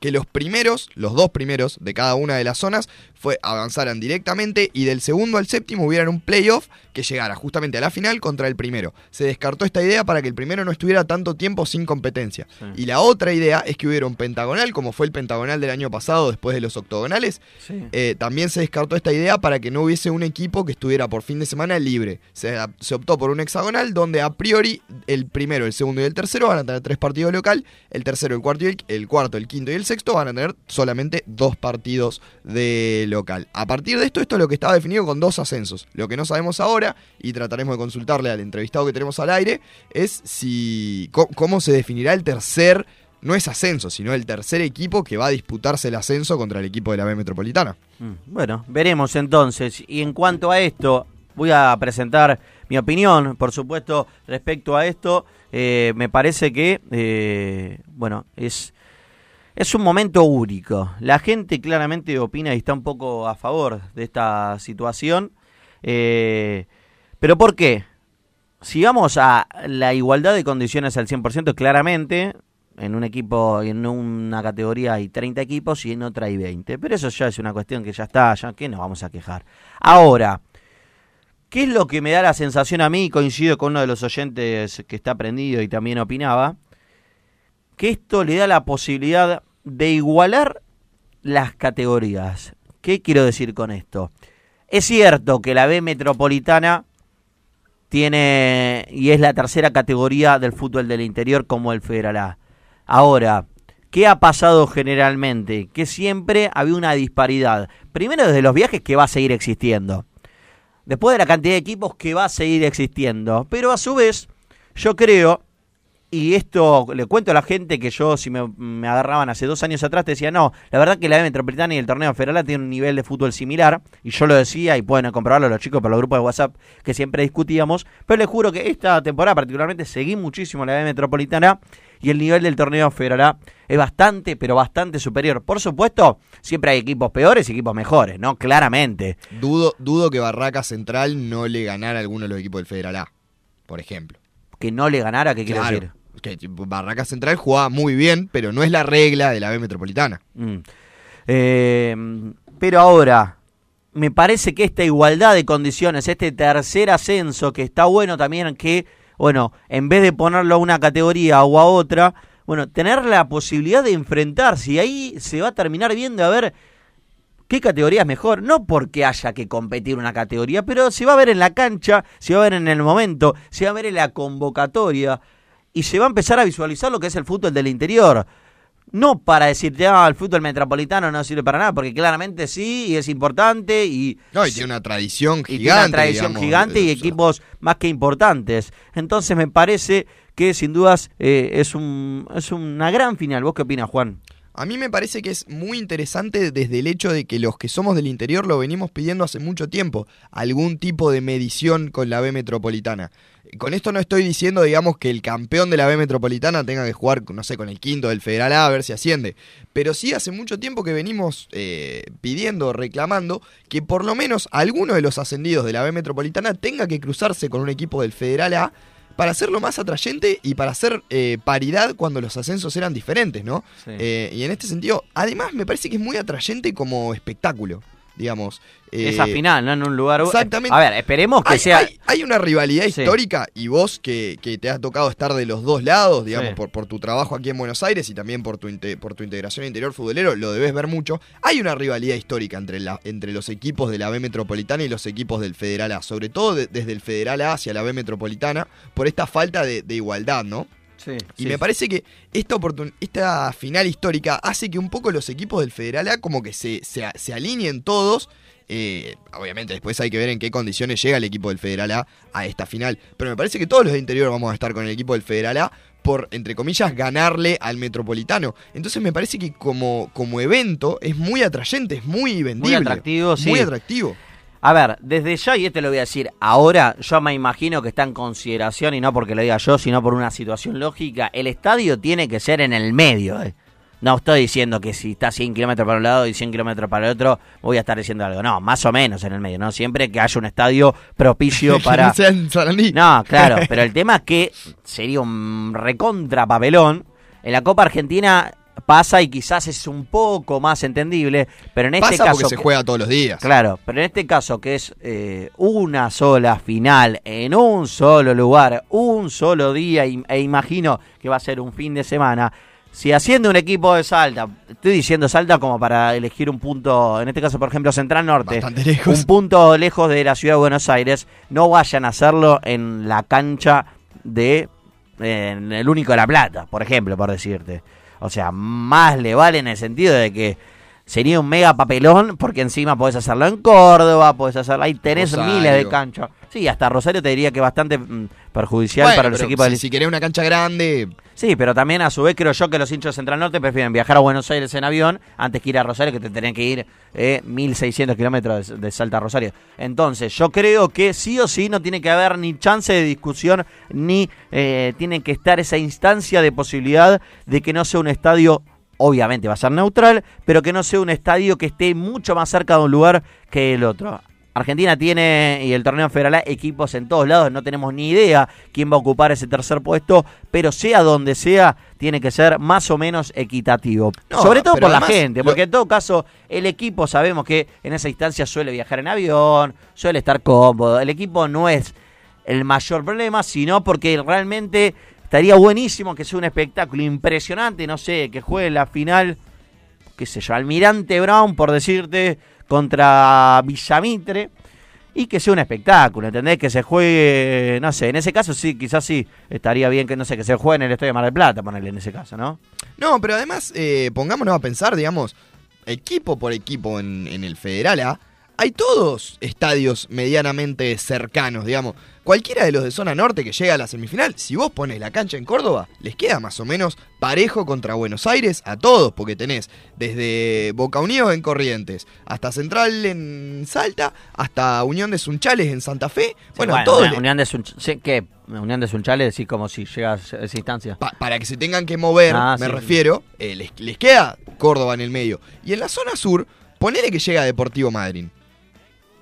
que los primeros, los dos primeros de cada una de las zonas, fue avanzaran directamente y del segundo al séptimo hubieran un playoff que llegara justamente a la final contra el primero. Se descartó esta idea para que el primero no estuviera tanto tiempo sin competencia. Y la otra idea es que hubiera un pentagonal, como fue el pentagonal del año pasado después de los octogonales. Eh, también se descartó esta idea para que no hubiese un equipo que estuviera por fin de semana libre. Se, se optó por un hexagonal donde a priori el primero, el segundo y el tercero van a tener tres partidos local, el tercero, el cuarto, y el, el cuarto, el quinto y el sexto van a tener solamente dos partidos de local. A partir de esto, esto es lo que estaba definido con dos ascensos. Lo que no sabemos ahora, y trataremos de consultarle al entrevistado que tenemos al aire, es si cómo se definirá el tercer, no es ascenso, sino el tercer equipo que va a disputarse el ascenso contra el equipo de la B Metropolitana. Mm, Bueno, veremos entonces. Y en cuanto a esto, voy a presentar mi opinión, por supuesto, respecto a esto. Eh, me parece que, eh, bueno, es, es un momento único. La gente claramente opina y está un poco a favor de esta situación. Eh, ¿Pero por qué? Si vamos a la igualdad de condiciones al 100%, claramente, en un equipo, en una categoría hay 30 equipos y en otra hay 20. Pero eso ya es una cuestión que ya está, ya que nos vamos a quejar. Ahora, ¿qué es lo que me da la sensación a mí? Coincido con uno de los oyentes que está prendido y también opinaba, que esto le da la posibilidad de igualar las categorías. ¿Qué quiero decir con esto? Es cierto que la B Metropolitana tiene y es la tercera categoría del fútbol del interior como el Federal A. Ahora, ¿qué ha pasado generalmente? Que siempre había una disparidad. Primero desde los viajes que va a seguir existiendo. Después de la cantidad de equipos que va a seguir existiendo. Pero a su vez, yo creo, y esto le cuento a la gente que yo, si me, me agarraban hace dos años atrás, te decía, no, la verdad que la B Metropolitana y el torneo federal tienen un nivel de fútbol similar, y yo lo decía, y pueden comprobarlo los chicos por los grupos de WhatsApp que siempre discutíamos, pero les juro que esta temporada particularmente seguí muchísimo la B Metropolitana, y el nivel del torneo federal es bastante, pero bastante superior. Por supuesto, siempre hay equipos peores y equipos mejores, ¿no? Claramente. Dudo, dudo que Barraca Central no le ganara a alguno de los equipos del Federal A, por ejemplo. Que no le ganara, ¿qué quiere Claro, decir? Que tipo, Barraca Central jugaba muy bien, pero no es la regla de la B Metropolitana. Mm. Eh, pero ahora, me parece que esta igualdad de condiciones, este tercer ascenso, que está bueno también que, bueno, en vez de ponerlo a una categoría o a otra, bueno, tener la posibilidad de enfrentarse y ahí se va a terminar viendo a ver qué categoría es mejor, no porque haya que competir una categoría, pero se va a ver en la cancha, se va a ver en el momento, se va a ver en la convocatoria y se va a empezar a visualizar lo que es el fútbol del interior. No para decirte, ah, el fútbol metropolitano no sirve para nada, porque claramente sí, y es importante, y, No, y tiene una tradición y gigante. tiene una tradición digamos, gigante y equipos más que importantes. Entonces me parece que sin dudas eh, es, un, es una gran final. ¿Vos qué opinas, Juan? A mí me parece que es muy interesante desde el hecho de que los que somos del interior lo venimos pidiendo hace mucho tiempo, algún tipo de medición con la B Metropolitana. Con esto no estoy diciendo, digamos, que el campeón de la B Metropolitana tenga que jugar, no sé, con el quinto del Federal A a ver si asciende. Pero sí hace mucho tiempo que venimos eh, pidiendo, reclamando, que por lo menos alguno de los ascendidos de la B Metropolitana tenga que cruzarse con un equipo del Federal A para hacerlo más atrayente y para hacer eh, paridad cuando los ascensos eran diferentes, ¿no? Sí. Eh, y en este sentido, además me parece que es muy atrayente como espectáculo, digamos. Eh, Esa final, ¿no? En un lugar... Exactamente. A ver, esperemos que hay, sea... hay- hay una rivalidad Sí. histórica y vos que, que te ha tocado estar de los dos lados, digamos, Sí. por, por tu trabajo aquí en Buenos Aires y también por tu, por tu integración interior futbolero, lo debes ver mucho. Hay una rivalidad histórica entre, la, entre los equipos de la B Metropolitana y los equipos del Federal A, sobre todo de- desde el Federal A hacia la B Metropolitana, por esta falta de, de igualdad, ¿no? Sí, Y sí, me parece que esta, esta final histórica hace que un poco los equipos del Federal A como que se, se, alineen todos. Eh, obviamente después hay que ver en qué condiciones llega el equipo del Federal A a esta final. Pero me parece que todos los de interior vamos a estar con el equipo del Federal A por, entre comillas, ganarle al Metropolitano. Entonces me parece que como, como evento es muy atrayente, es muy vendible. atractivo, sí. Muy atractivo. A ver, desde ya, y este lo voy a decir ahora, yo me imagino que está en consideración, y no porque lo diga yo, sino por una situación lógica, el estadio tiene que ser en el medio. eh. No estoy diciendo que si está 100 kilómetros para un lado y 100 kilómetros para el otro, voy a estar diciendo algo. No, más o menos en el medio, ¿no? Siempre que haya un estadio propicio para... No, claro, pero el tema es que sería un recontra papelón. En la Copa Argentina pasa y quizás es un poco más entendible, pero en este Pasa caso... porque se que- juega todos los días. Claro, pero en este caso que es eh, una sola final en un solo lugar, un solo día, y- e imagino que va a ser un fin de semana. Si asciende un equipo de Salta, estoy diciendo Salta como para elegir un punto, en este caso por ejemplo Central Norte, un punto lejos de la ciudad de Buenos Aires, no vayan a hacerlo en la cancha de en el único de La Plata, por ejemplo, por decirte. O sea, más le vale en el sentido de que sería un mega papelón, porque encima podés hacerlo en Córdoba, podés hacerlo, ahí tenés Rosario. miles de canchas. Sí, hasta Rosario te diría que bastante mm, perjudicial Bueno, para los pero equipos si, del si querés una cancha grande, Sí, pero también a su vez creo yo que los hinchas de Central Norte prefieren viajar a Buenos Aires en avión antes que ir a Rosario, que te tenían que ir eh, 1.600 kilómetros de, de Salta a Rosario. Entonces, yo creo que sí o sí no tiene que haber ni chance de discusión, ni eh, tiene que estar esa instancia de posibilidad de que no sea un estadio, obviamente va a ser neutral, pero que no sea un estadio que esté mucho más cerca de un lugar que el otro. Argentina tiene, y el torneo federal, equipos en todos lados, no tenemos ni idea quién va a ocupar ese tercer puesto, pero sea donde sea, tiene que ser más o menos equitativo. No, Sobre todo por la gente, lo- porque en todo caso, el equipo sabemos que en esa instancia suele viajar en avión, suele estar cómodo. El equipo no es el mayor problema, sino porque realmente estaría buenísimo que sea un espectáculo impresionante, no sé, que juegue la final qué sé yo, Almirante Brown, por decirte, contra Villamitre, y que sea un espectáculo, ¿entendés? Que se juegue, no sé, en ese caso sí, quizás sí, estaría bien que, no sé, que se juegue en el Estadio de Mar del Plata, ponerle en ese caso, ¿no? No, pero además, eh, pongámonos a pensar, digamos, equipo por equipo en, en el Federal A, hay todos estadios medianamente cercanos, digamos. Cualquiera de los de zona norte que llega a la semifinal, si vos pones la cancha en Córdoba, les queda más o menos parejo contra Buenos Aires a todos, porque tenés desde Boca Unidos en Corrientes, hasta Central en Salta, hasta Unión de Sunchales en Santa Fe. bueno, bueno, todo Unión- le- Unión de Sunch- sí, ¿qué? Unión de Sunchales, decís como si llegas a esa instancia. Pa- para que se tengan que mover, Ah, me sí, refiero, eh, les, les queda Córdoba en el medio. Y en la zona sur, ponele que llega Deportivo Madrid.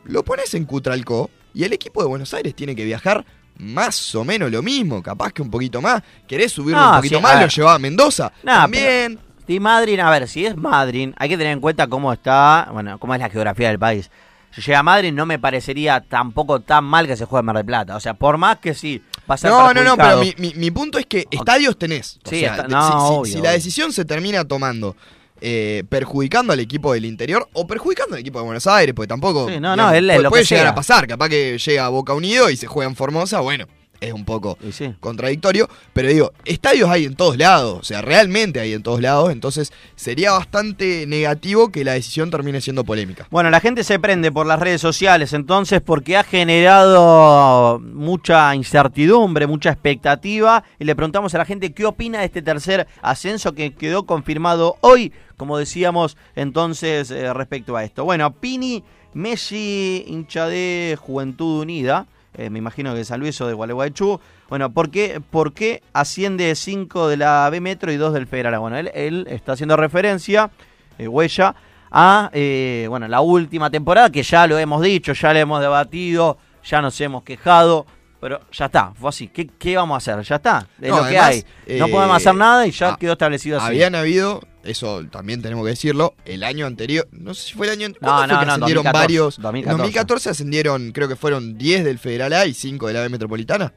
Lo pones en Cutralcó y el equipo de Buenos Aires tiene que viajar más o menos lo mismo, capaz que un poquito más. ¿Querés subirlo No, un poquito sí, más? Lo llevaba a Mendoza. No, También. Si Madrid, a ver, si es Madrid, hay que tener en cuenta cómo está, bueno, cómo es la geografía del país. Si llega a Madrid, no me parecería tampoco tan mal que se juegue en Mar del Plata. O sea, por más que sí, ser No, no, no, pero mi, mi- mi punto es que estadios tenés. O Sí, sea, está- de- no, si, si- obvio, si la decisión se termina tomando eh, perjudicando al equipo del interior o perjudicando al equipo de Buenos Aires, porque tampoco Sí, no, digamos, no, él puede, lo puede llegar a pasar. Capaz que llega a Boca Unido y se juega en Formosa, bueno, es un poco contradictorio, pero digo, estadios hay en todos lados, o sea, realmente hay en todos lados, entonces sería bastante negativo que la decisión termine siendo polémica. Bueno, la gente se prende por las redes sociales entonces porque ha generado mucha incertidumbre, mucha expectativa y le preguntamos a la gente qué opina de este tercer ascenso que quedó confirmado hoy, como decíamos entonces eh, respecto a esto. Bueno, Pini, Messi, hincha de Juventud Unida, eh, me imagino que San Luis o de Gualeguaychú. Bueno, ¿por qué, por qué asciende 5 de la B Metro y 2 del Federal? Bueno, él, está haciendo referencia, eh, huella, a eh, bueno, la última temporada, que ya lo hemos dicho, ya lo hemos debatido, ya nos hemos quejado, pero ya está, fue así. ¿Qué, qué vamos a hacer? Ya está, es No, lo que además, hay. No eh, podemos hacer nada y ya ah, quedó establecido así. Habían habido, eso también tenemos que decirlo, el año anterior, no sé si fue el año ¿cuándo fue no, que no, ascendieron 2014, varios. 2014. En 2014 ascendieron, creo que fueron 10 del Federal A y 5 de la B Metropolitana.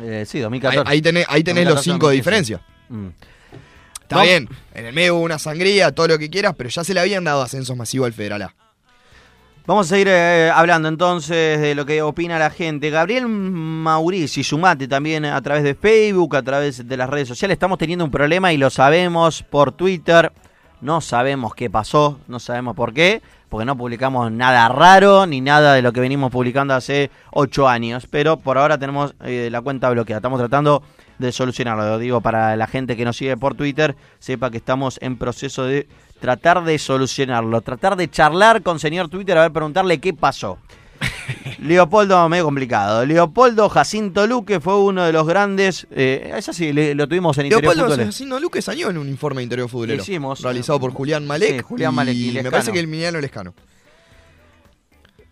Eh, sí, Ahí, 2014. ahí tenés, ahí tenés los 2014, 5 de 2015. diferencia. Mm. Está bien, en el medio hubo una sangría, todo lo que quieras, pero ya se le habían dado ascensos masivos al Federal A. Vamos a seguir eh, hablando entonces de lo que opina la gente. Gabriel Maurici, sumate también a través de Facebook, a través de las redes sociales. Estamos teniendo un problema y lo sabemos por Twitter. No sabemos qué pasó, no sabemos por qué, porque no publicamos nada raro ni nada de lo que venimos publicando hace ocho años. Pero por ahora tenemos eh, la cuenta bloqueada. Estamos tratando de solucionarlo. Lo digo para la gente que nos sigue por Twitter, sepa que estamos en proceso de tratar de solucionarlo, tratar de charlar con señor Twitter, a ver, preguntarle qué pasó. Leopoldo, medio complicado. Leopoldo Jacinto Luque fue uno de los grandes. Eh, es así, le- lo tuvimos en Interior Leopoldo Futbolero. Asesino Luque salió en un informe de interior futbolero. Hicimos. Realizado por Julián Malek. Sí, Julián Malek y me parece que el Emiliano Lescano.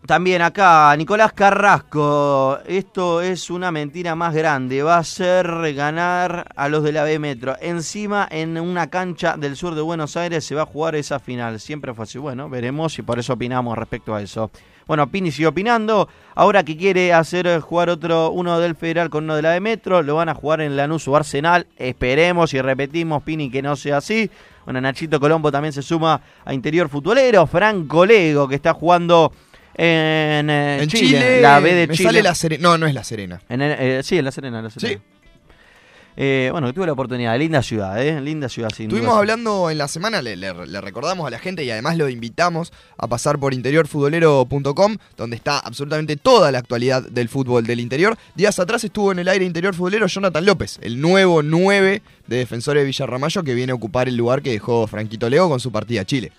También acá, Nicolás Carrasco. Esto es una mentira más grande. Va a ser ganar a los de la B Metro. Encima, en una cancha del sur de Buenos Aires se va a jugar esa final. Siempre fue así. Bueno, veremos y por eso opinamos respecto a eso. Bueno, Pini sigue opinando. Ahora que quiere hacer jugar otro, uno del Federal con uno de la de Metro, lo van a jugar en Lanús o Arsenal. Esperemos y repetimos, Pini, que no sea así. Bueno, Nachito Colombo también se suma a Interior Futbolero. Franco Lego, que está jugando en, eh, En Chile, Chile, la B de me Chile. sale la Serena. No, no es la Serena. En el- eh, sí, en La Serena, en La Serena. Eh, bueno, tuve la oportunidad. Linda ciudad, ¿eh? Linda ciudad, sin Estuvimos duda. hablando en la semana, le, le- le recordamos a la gente y además lo invitamos a pasar por interiorfutbolero.com, donde está absolutamente toda la actualidad del fútbol del interior. Días atrás estuvo en el aire interior futbolero Jonathan López, el nuevo 9 de Defensores de Villarramayo que viene a ocupar el lugar que dejó Franquito Leo con su partida a Chile.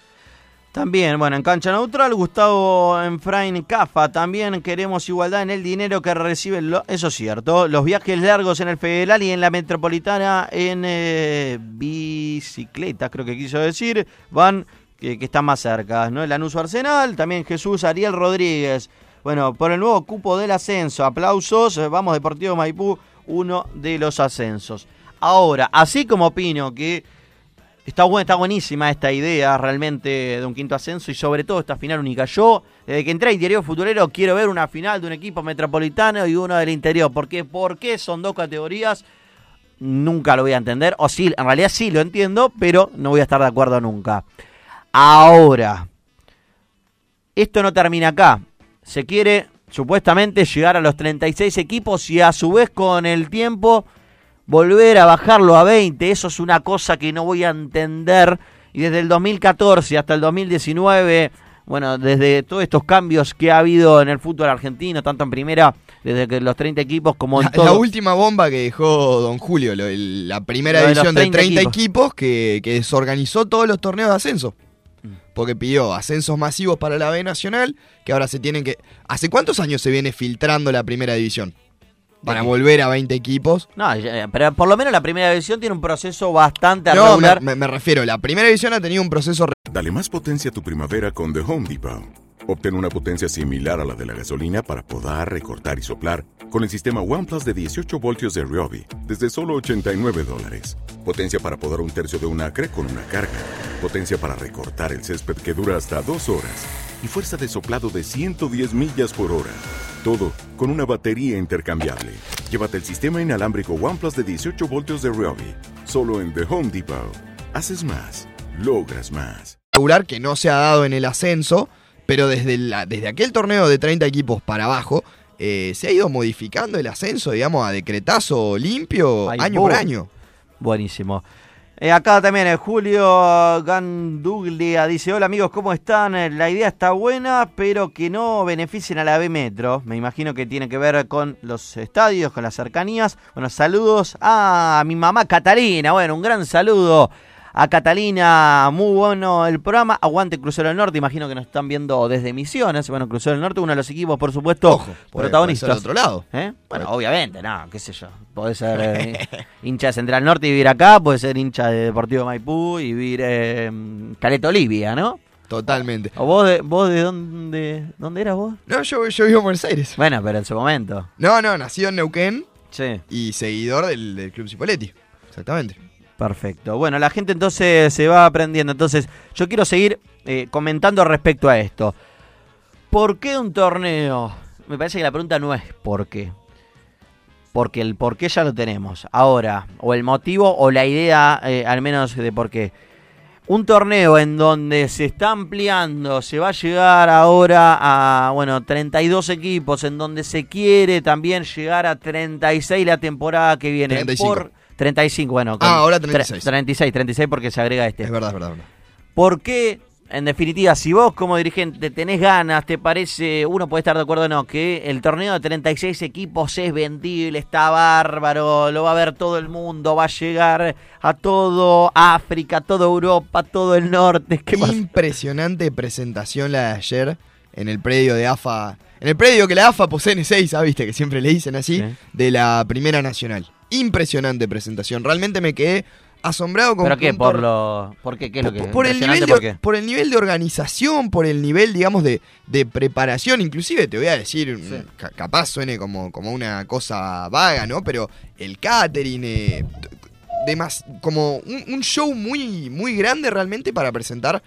También, bueno, en cancha neutral, Gustavo Enfrain Cafa. También queremos igualdad en el dinero que reciben, lo- eso es cierto. Los viajes largos en el Federal y en la Metropolitana en eh, bicicleta, creo que quiso decir, van que, que están más cerca, ¿no? El Anuso Arsenal, también Jesús Ariel Rodríguez. Bueno, por el nuevo cupo del ascenso, aplausos. eh, Vamos, Deportivo Maipú, uno de los ascensos. Ahora, así como opino que Está, buena, está buenísima esta idea realmente de un quinto ascenso y sobre todo esta final única. Yo, desde que entré a Interior Futbolero, quiero ver una final de un equipo metropolitano y uno del interior. ¿Por qué son dos categorías? Nunca lo voy a entender. O sí, en realidad sí lo entiendo, pero no voy a estar de acuerdo nunca. Ahora, esto no termina acá. Se quiere supuestamente llegar a los 36 equipos y a su vez con el tiempo volver a bajarlo a 20. Eso es una cosa que no voy a entender. Y desde el 2014 hasta el 2019, bueno, desde todos estos cambios que ha habido en el fútbol argentino, tanto en primera, desde que los 30 equipos como en La, todo. la última bomba que dejó Don Julio, lo- el- la primera Lo edición de 30 30 equipos. equipos, que, que desorganizó todos los torneos de ascenso. Mm. Porque pidió ascensos masivos para la B Nacional, que ahora se tienen que... ¿Hace cuántos años se viene filtrando la primera división? Para volver a 20 equipos. No, ya- pero por lo menos la primera división tiene un proceso bastante No, me, regular. me- me refiero, la primera división ha tenido un proceso... Dale más potencia a tu primavera con The Home Depot. Obtén una potencia similar a la de la gasolina para podar, recortar y soplar con el sistema OnePlus de 18 voltios de Ryobi desde solo 89 dólares. Potencia para podar un tercio de un acre con una carga. Potencia para recortar el césped que dura hasta dos horas. Y fuerza de soplado de 110 millas por hora. Todo con una batería intercambiable. Llévate el sistema inalámbrico OnePlus de 18 voltios de Ryobi. Solo en The Home Depot. Haces más. Logras más. regular que no se ha dado en el ascenso, pero desde, la- desde aquel torneo de 30 equipos para abajo, eh, se ha ido modificando el ascenso, digamos, a decretazo limpio, Ay, año por año. Buenísimo. Eh, acá también eh, Julio Ganduglia dice, hola amigos, ¿cómo están? Eh, La idea está buena, pero que no beneficien a la B Metro. Me imagino que tiene que ver con los estadios, con las cercanías. Bueno, saludos a mi mamá Catalina. Bueno, un gran saludo a Catalina. Muy bueno el programa. Aguante Crucero del Norte. Imagino que nos están viendo desde Misiones. Bueno, Crucero del Norte, uno de los equipos, por supuesto, puede- protagonistas. puede ser de otro lado. ¿Eh? Bueno, obviamente, no, qué sé yo. Puede ser eh, hincha de Central Norte y vivir acá, puede ser hincha de Deportivo Maipú y vivir eh, Caleta Olivia, ¿no? Totalmente. ¿O vos de, vos de dónde, dónde eras vos? No, yo, yo vivo en Buenos Aires. Bueno, pero en su momento. No, no, nacido en Neuquén Sí. y seguidor del, del Club Cipoletti. Exactamente. Perfecto. Bueno, la gente entonces se va aprendiendo. Entonces, yo quiero seguir eh, comentando respecto a esto. ¿Por qué un torneo? Me parece que la pregunta no es por qué. Porque el por qué ya lo tenemos. Ahora, o el motivo o la idea, eh, al menos de por qué. Un torneo en donde se está ampliando, se va a llegar ahora a, bueno, 32 equipos, en donde se quiere también llegar a 36 la temporada que viene. 35. Por 35, bueno. Ah, ahora tre- 36. 36, 36 porque se agrega este. Es verdad, es verdad. es verdad. ¿Por qué, en definitiva, si vos como dirigente tenés ganas, te parece, uno puede estar de acuerdo o no, que el torneo de 36 equipos es vendible, está bárbaro, lo va a ver todo el mundo, va a llegar a todo África, toda Europa, todo el norte? ¿Qué? Impresionante presentación la de ayer en el predio de AFA. En el predio que la AFA posee en 6, ¿viste? Que siempre le dicen así, de la Primera Nacional. Impresionante presentación. Realmente me quedé asombrado con ¿Pero qué? ¿Por, lo, ¿Por qué? ¿Qué es lo que por el, impresionante? nivel ¿Por de, qué? por el nivel de organización, por el nivel, digamos, de, de preparación. Inclusive te voy a decir, mm, ca- capaz suene como, como una cosa vaga, ¿no? Pero el catering, eh, t- demas- como un, un show muy, muy grande realmente para presentar.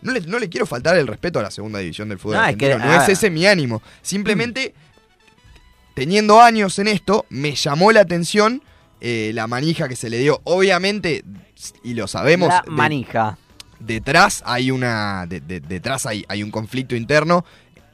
No le, no le quiero faltar el respeto a la segunda división del fútbol No, es que- argentino, no es ah. ese mi ánimo. Simplemente, teniendo años en esto, me llamó la atención eh, la manija que se le dio. Obviamente, y lo sabemos, La de- manija. detrás hay una de- de- detrás hay, hay un conflicto interno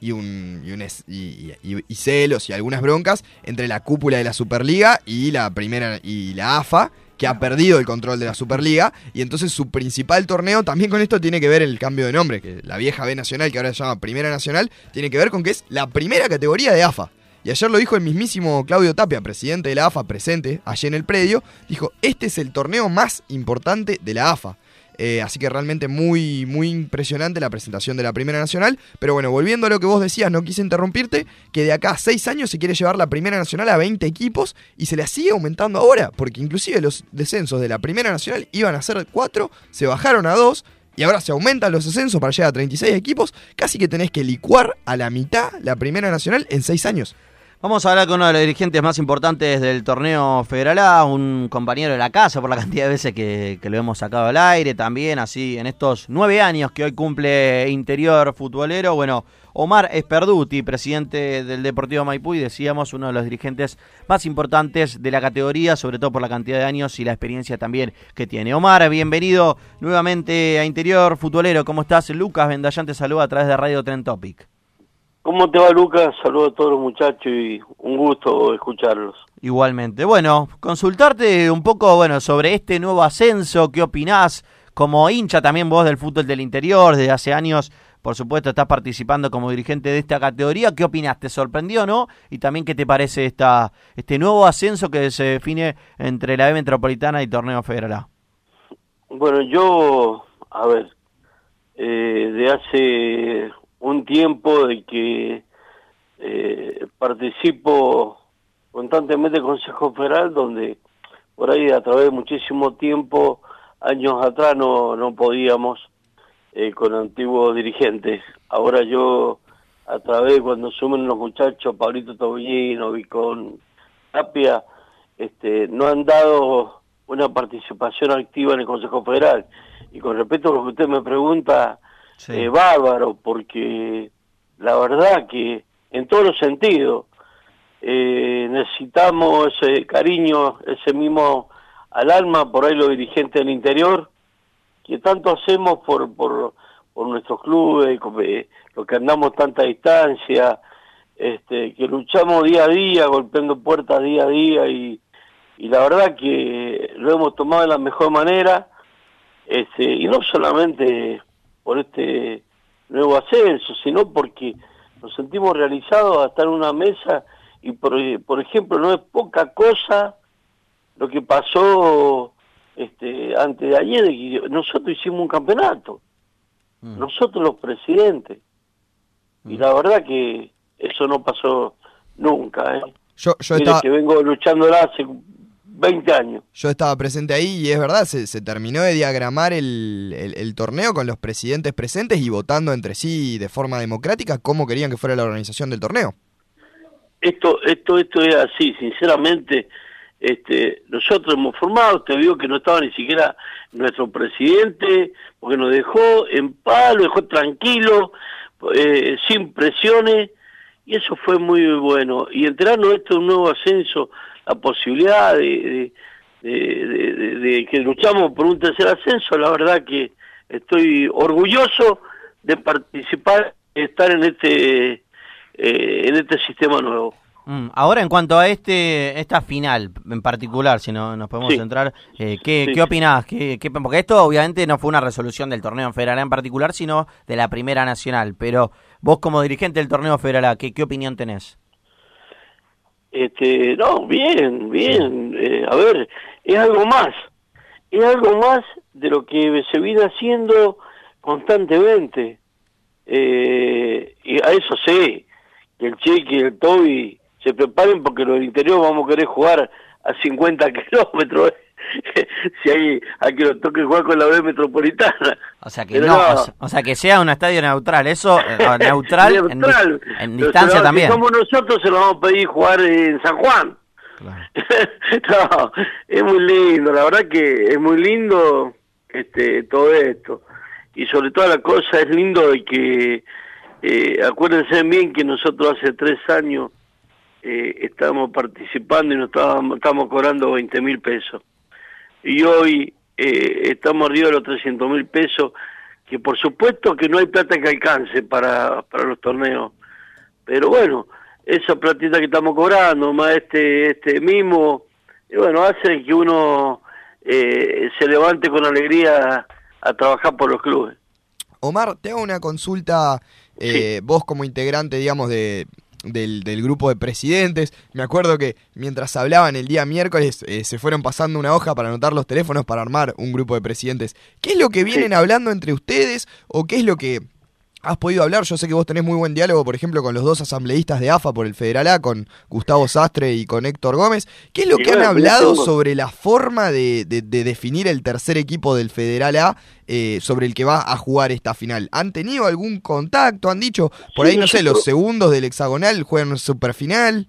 y un, y, un es- y- y- y celos y algunas broncas entre la cúpula de la Superliga y la primera y la AFA que ha perdido el control de la Superliga y entonces su principal torneo también con esto tiene que ver el cambio de nombre que la vieja B Nacional que ahora se llama Primera Nacional tiene que ver con que es la primera categoría de AFA y ayer lo dijo el mismísimo Claudio Tapia, presidente de la AFA, presente allí en el predio. Dijo, este es el torneo más importante de la AFA. Eh, así que realmente muy, muy impresionante la presentación de la Primera Nacional. Pero bueno, volviendo a lo que vos decías, no quise interrumpirte, que de acá a seis años se quiere llevar la Primera Nacional a 20 equipos y se la sigue aumentando ahora, porque inclusive los descensos de la Primera Nacional iban a ser 4, se bajaron a 2 y ahora se aumentan los ascensos para llegar a 36 equipos. Casi que tenés que licuar a la mitad la Primera Nacional en seis años. Vamos a hablar con uno de los dirigentes más importantes del torneo Federal A, un compañero de la casa por la cantidad de veces que, lo hemos sacado al aire también, así en estos nueve años que hoy cumple Interior Futbolero. Bueno, Omar Esperduti, presidente del Deportivo Maipú y decíamos uno de los dirigentes más importantes de la categoría, sobre todo por la cantidad de años y la experiencia también que tiene. Omar, bienvenido nuevamente a Interior Futbolero. ¿Cómo estás? Lucas Vendallán te saluda a través de Radio Tren Topic. ¿Cómo te va, Lucas? Saludos a todos los muchachos y un gusto escucharlos. Igualmente. Bueno, consultarte un poco bueno, sobre este nuevo ascenso, ¿qué opinás? Como hincha también vos del fútbol del interior, desde hace años, por supuesto, estás participando como dirigente de esta categoría. ¿Qué opinás? ¿Te sorprendió o no? Y también, ¿qué te parece esta, este nuevo ascenso que se define entre la B Metropolitana y Torneo Federal A? Bueno, yo, a ver, eh, de hace un tiempo de que eh, participo constantemente en Consejo Federal, donde por ahí a través de muchísimo tiempo, años atrás, no, no podíamos eh, con antiguos dirigentes. Ahora yo, a través, cuando sumen los muchachos, Pablito Tobillino, Vicón, Tapia, este, no han dado una participación activa en el Consejo Federal. Y con respecto a lo que usted me pregunta, eh, bárbaro, porque la verdad que en todos los sentidos eh, necesitamos ese cariño, ese mismo al alma, por ahí los dirigentes del interior, que tanto hacemos por, por, por nuestros clubes, eh, lo que andamos tanta distancia, este, que luchamos día a día, golpeando puertas día a día y, y la verdad que lo hemos tomado de la mejor manera, este, y no solamente por este nuevo ascenso, sino porque nos sentimos realizados a estar en una mesa y por, por ejemplo no es poca cosa lo que pasó este antes de ayer, nosotros hicimos un campeonato, nosotros los presidentes, y la verdad que eso no pasó nunca, ¿eh? Yo, yo Mire estaba, que vengo luchando hace 20 años. yo estaba presente ahí y es verdad, se, se terminó de diagramar el, el- el torneo con los presidentes presentes y votando entre sí de forma democrática cómo querían que fuera la organización del torneo. esto esto esto es así sinceramente este nosotros hemos formado usted vio que no estaba ni siquiera nuestro presidente porque nos dejó en paz lo dejó tranquilo eh, sin presiones y eso fue muy bueno y enterarnos de un nuevo ascenso la posibilidad de, de, de- de- de- de que luchamos por un tercer ascenso la verdad que estoy orgulloso de participar estar en este eh, en este sistema nuevo Mm, Ahora, en cuanto a este esta final en particular, si no nos podemos Sí. centrar, eh, ¿qué, Sí, ¿qué opinás? ¿Qué, qué- porque esto obviamente no fue una resolución del torneo federal en particular, sino de la primera nacional. Pero vos como dirigente del torneo federal ¿qué, qué opinión tenés? Este, no, bien, bien. Eh, a ver, es algo más. Es algo más de lo que se viene haciendo constantemente. Eh, y a eso sé, que el Cheque y el Toby se preparen porque los del interior vamos a querer jugar a 50 kilómetros. si hay a que nos toque jugar con la B metropolitana. O sea que no, no. O, sea, que sea un estadio neutral, eso eh, neutral, en, en distancia lo- también. Somos nosotros, se lo vamos a pedir jugar en San Juan. no, es muy lindo, la verdad que es muy lindo este todo esto. Y sobre toda la cosa es lindo de que, eh, acuérdense bien que nosotros hace tres años eh, estábamos participando y nos estábamos, estábamos cobrando 20 mil pesos. Y hoy eh, estamos arriba de los 300 mil pesos, que por supuesto que no hay plata que alcance para, para los torneos. Pero bueno, esa platita que estamos cobrando, más este, este mimo, y bueno, hace que uno eh, se levante con alegría a trabajar por los clubes. Omar, te hago una consulta, eh, vos como integrante, digamos, de, del, del grupo de presidentes. Me acuerdo que mientras hablaban el día miércoles eh, se fueron pasando una hoja para anotar los teléfonos para armar un grupo de presidentes. ¿Qué es lo que vienen hablando entre ustedes o qué es lo que has podido hablar? Yo sé que vos tenés muy buen diálogo, por ejemplo, con los dos asambleístas de AFA por el Federal A, con Gustavo Sastre y con Héctor Gómez. ¿Qué es lo Y que han hablado tengo- sobre la forma de, de- de definir el tercer equipo del Federal A eh, sobre el que va a jugar esta final? ¿Han tenido algún contacto? ¿Han dicho, por Sí, ahí, no sé, los segundos del hexagonal juegan superfinal?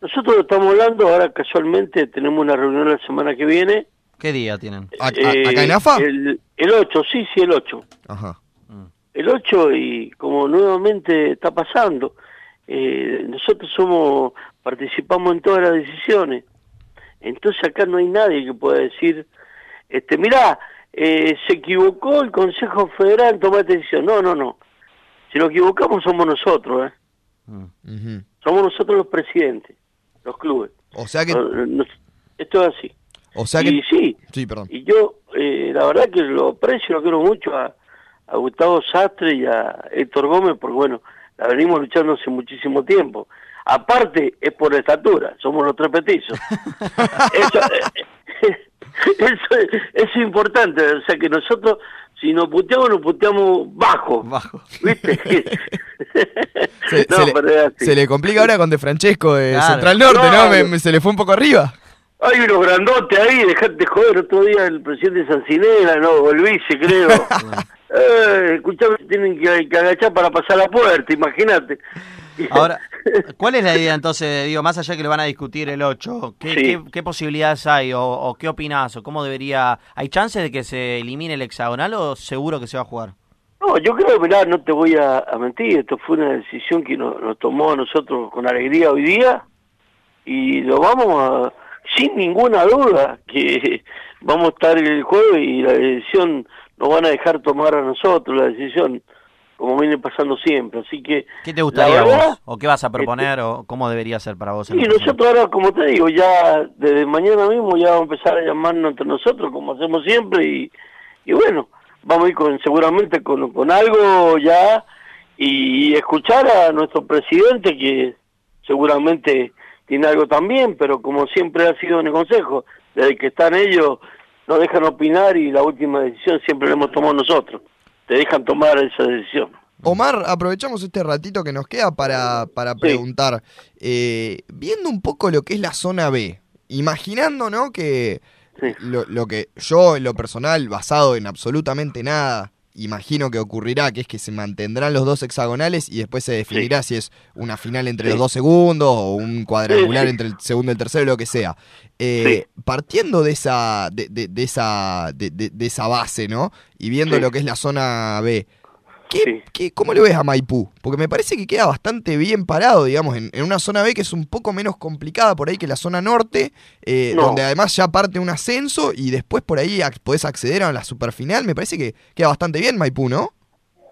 Nosotros estamos hablando, ahora casualmente tenemos una reunión la semana que viene. ¿Qué día tienen? Eh, ¿Acá en AFA? El, el 8, sí, sí, el 8. Ajá. El 8 y como nuevamente está pasando, eh, nosotros somos, participamos en todas las decisiones. Entonces acá no hay nadie que pueda decir, este, mirá, eh, se equivocó el Consejo Federal en tomar esta decisión. No, no, no. Si nos equivocamos somos nosotros, ¿eh? Ujú. Somos nosotros los presidentes, los clubes. O sea que... Esto es así. O sea y que... sí, Sí, perdón. y yo eh, la verdad que lo aprecio, lo quiero mucho a, a Gustavo Sastre y a Héctor Gómez, porque bueno, la venimos luchando hace muchísimo tiempo. Aparte, es por la estatura, somos los tres petizos. eso, eh, eso, es- eso es importante, o sea que nosotros, si nos puteamos, nos puteamos bajo. Bajo. ¿Viste? Se, No, se le, pero es así. se le complica ahora con De Francesco de Claro. Central Norte, ¿no? Me- me- se le fue un poco arriba. Hay unos grandotes ahí, dejate de joder, otro día el presidente Sancinera, no, vice, creo. Eh, escuchame, tienen que, que agachar para pasar la puerta, imagínate. Ahora, ¿cuál es la idea entonces, digo, más allá que lo van a discutir el 8, ¿qué, Sí. qué, qué posibilidades hay o, o qué opinás o cómo debería... ¿Hay chances de que se elimine el hexagonal o seguro que se va a jugar? No, yo creo, mirá, no te voy a, a mentir, esto fue una decisión que nos, nos tomó a nosotros con alegría hoy día y lo vamos a, sin ninguna duda, que vamos a estar el jueves y la decisión nos van a dejar tomar a nosotros, la decisión, como viene pasando siempre, así que... ¿Qué te gustaría verdad, este, vos? ¿O qué vas a proponer o cómo debería ser para vos? Y nosotros ahora, como te digo, ya desde mañana mismo ya vamos a empezar a llamarnos entre nosotros, como hacemos siempre, y, y bueno, vamos a ir con, seguramente con, con algo ya y escuchar a nuestro presidente que seguramente tiene algo también, pero como siempre ha sido en el Consejo, desde que están ellos no dejan opinar y la última decisión siempre la hemos tomado nosotros, te dejan tomar esa decisión. Omar, aprovechamos este ratito que nos queda para, para preguntar, eh, viendo un poco lo que es la zona B, imaginando, ¿no? Que lo, lo que yo en lo personal, basado en absolutamente nada, imagino que ocurrirá, que es que se mantendrán los dos hexagonales y después se definirá si es una final entre Sí. los dos segundos o un cuadrangular Sí, entre el segundo y el tercero, lo que sea. Eh, Partiendo de esa, de, de- de esa, de, esa base, ¿no? Y viendo lo que es la zona B, ¿Qué, qué- cómo lo ves a Maipú? Porque me parece que queda bastante bien parado, digamos, en, en una zona B que es un poco menos complicada por ahí que la zona norte, eh, No. donde además ya parte un ascenso y después por ahí ac- podés acceder a la superfinal. Me parece que queda bastante bien Maipú, ¿no?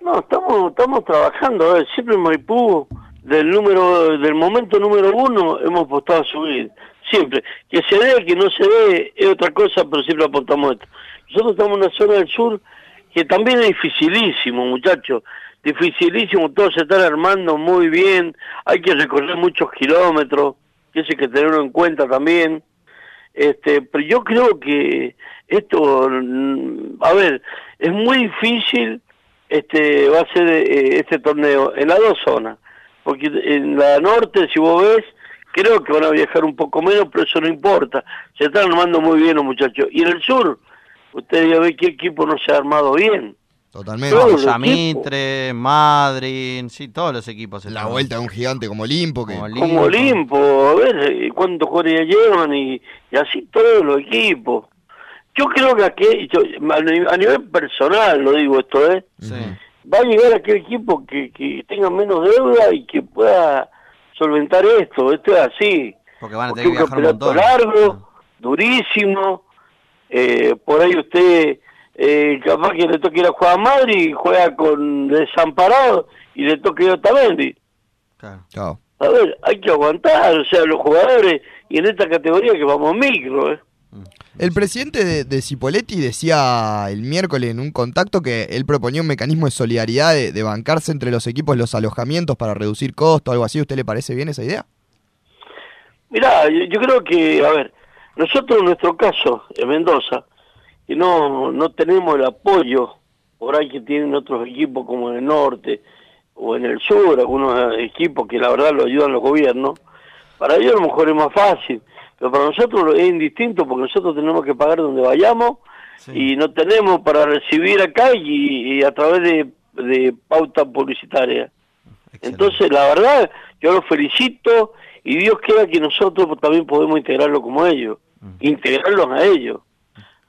No, estamos, estamos trabajando, a ver, siempre en Maipú, del número, del momento número uno, hemos apostado a subir, siempre. Que se dé, que no se dé, es otra cosa, pero siempre aportamos esto. Nosotros estamos en una zona del sur que también es dificilísimo, muchachos, dificilísimo, todo se está armando muy bien, hay que recorrer muchos kilómetros, que eso hay que tenerlo en cuenta también. Este, pero yo creo que esto, mm, a ver, es muy difícil este va a ser eh, este torneo en las dos zonas, porque en la norte, si vos ves, creo que van a viajar un poco menos, pero eso no importa, se están armando muy bien los muchachos. Y en el sur, ustedes ya ven qué equipo no se ha armado bien. Totalmente. Todos los Yamitre, Madrid, sí, todos los equipos. La vuelta de un gigante como Limpo. Que... Como Olimpo, a ver eh, cuántos jugadores llevan y, y así todos los equipos. Yo creo que aquí, yo, a ni- a nivel personal lo digo esto, ¿eh? va a llegar aquel equipo que, que tenga menos deuda y que pueda solventar esto. Esto es así. Porque van a Porque tener que un viajar un campeonato montón. largo, durísimo. Eh, por ahí usted, eh, capaz que le toque ir a jugar a Madrid y juega con desamparado y le toque ir a Otamendi. Chao. A ver, hay que aguantar, o sea, los jugadores y en esta categoría que vamos micro, ¿eh? El presidente de, de Cipoletti decía el miércoles en un contacto que él proponía un mecanismo de solidaridad de, de bancarse entre los equipos los alojamientos para reducir costos, algo así. ¿Usted le parece bien esa idea? Mirá, yo, yo creo que, a ver, nosotros en nuestro caso, en Mendoza, que no, no tenemos el apoyo por ahí que tienen otros equipos como en el norte o en el sur, algunos equipos que la verdad lo ayudan los gobiernos, para ellos a lo mejor es más fácil, pero para nosotros es indistinto porque nosotros tenemos que pagar donde vayamos y no tenemos para recibir acá y, y a través de, de pauta publicitaria. Entonces, la verdad, yo los felicito y Dios quiera que nosotros también podemos integrarlo como ellos, integrarlos a ellos.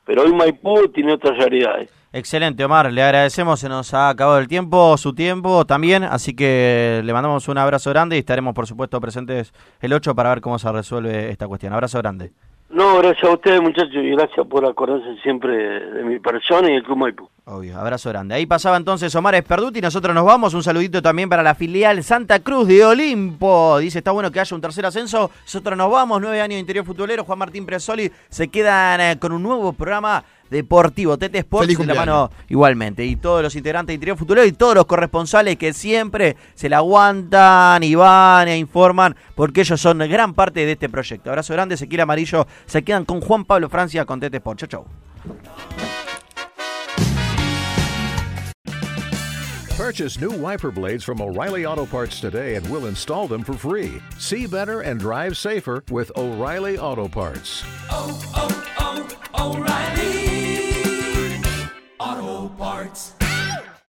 Pero hoy Maipú tiene otras realidades. Excelente, Omar. Le agradecemos, se nos ha acabado el tiempo, su tiempo también, así que le mandamos un abrazo grande y estaremos, por supuesto, presentes el 8 para ver cómo se resuelve esta cuestión. Abrazo grande. No, gracias a ustedes muchachos y gracias por acordarse siempre de mi persona y el Club Maipú. Obvio, abrazo grande. Ahí pasaba entonces Omar Esperduti, nosotros nos vamos. Un saludito también para la filial Santa Cruz de Olimpo. Dice, está bueno que haya un tercer ascenso. Nosotros nos vamos, nueve años de interior futbolero. Juan Martín Presoli se quedan eh, con un nuevo programa deportivo, Tete Sports, Feliz de la mano igualmente. Y todos los integrantes de Interior Futbolero y todos los corresponsales que siempre se la aguantan y van e informan, porque ellos son gran parte de este proyecto. Abrazo grande, Sequiel Amarillo. Se quedan con Juan Pablo Francia con Tete Sports. Chau, chau. Purchase new wiper blades from O'Reilly Auto Parts today and we'll install them for free. See better and drive safer with O'Reilly Auto Parts. oh, oh, O'Reilly. Auto Parts.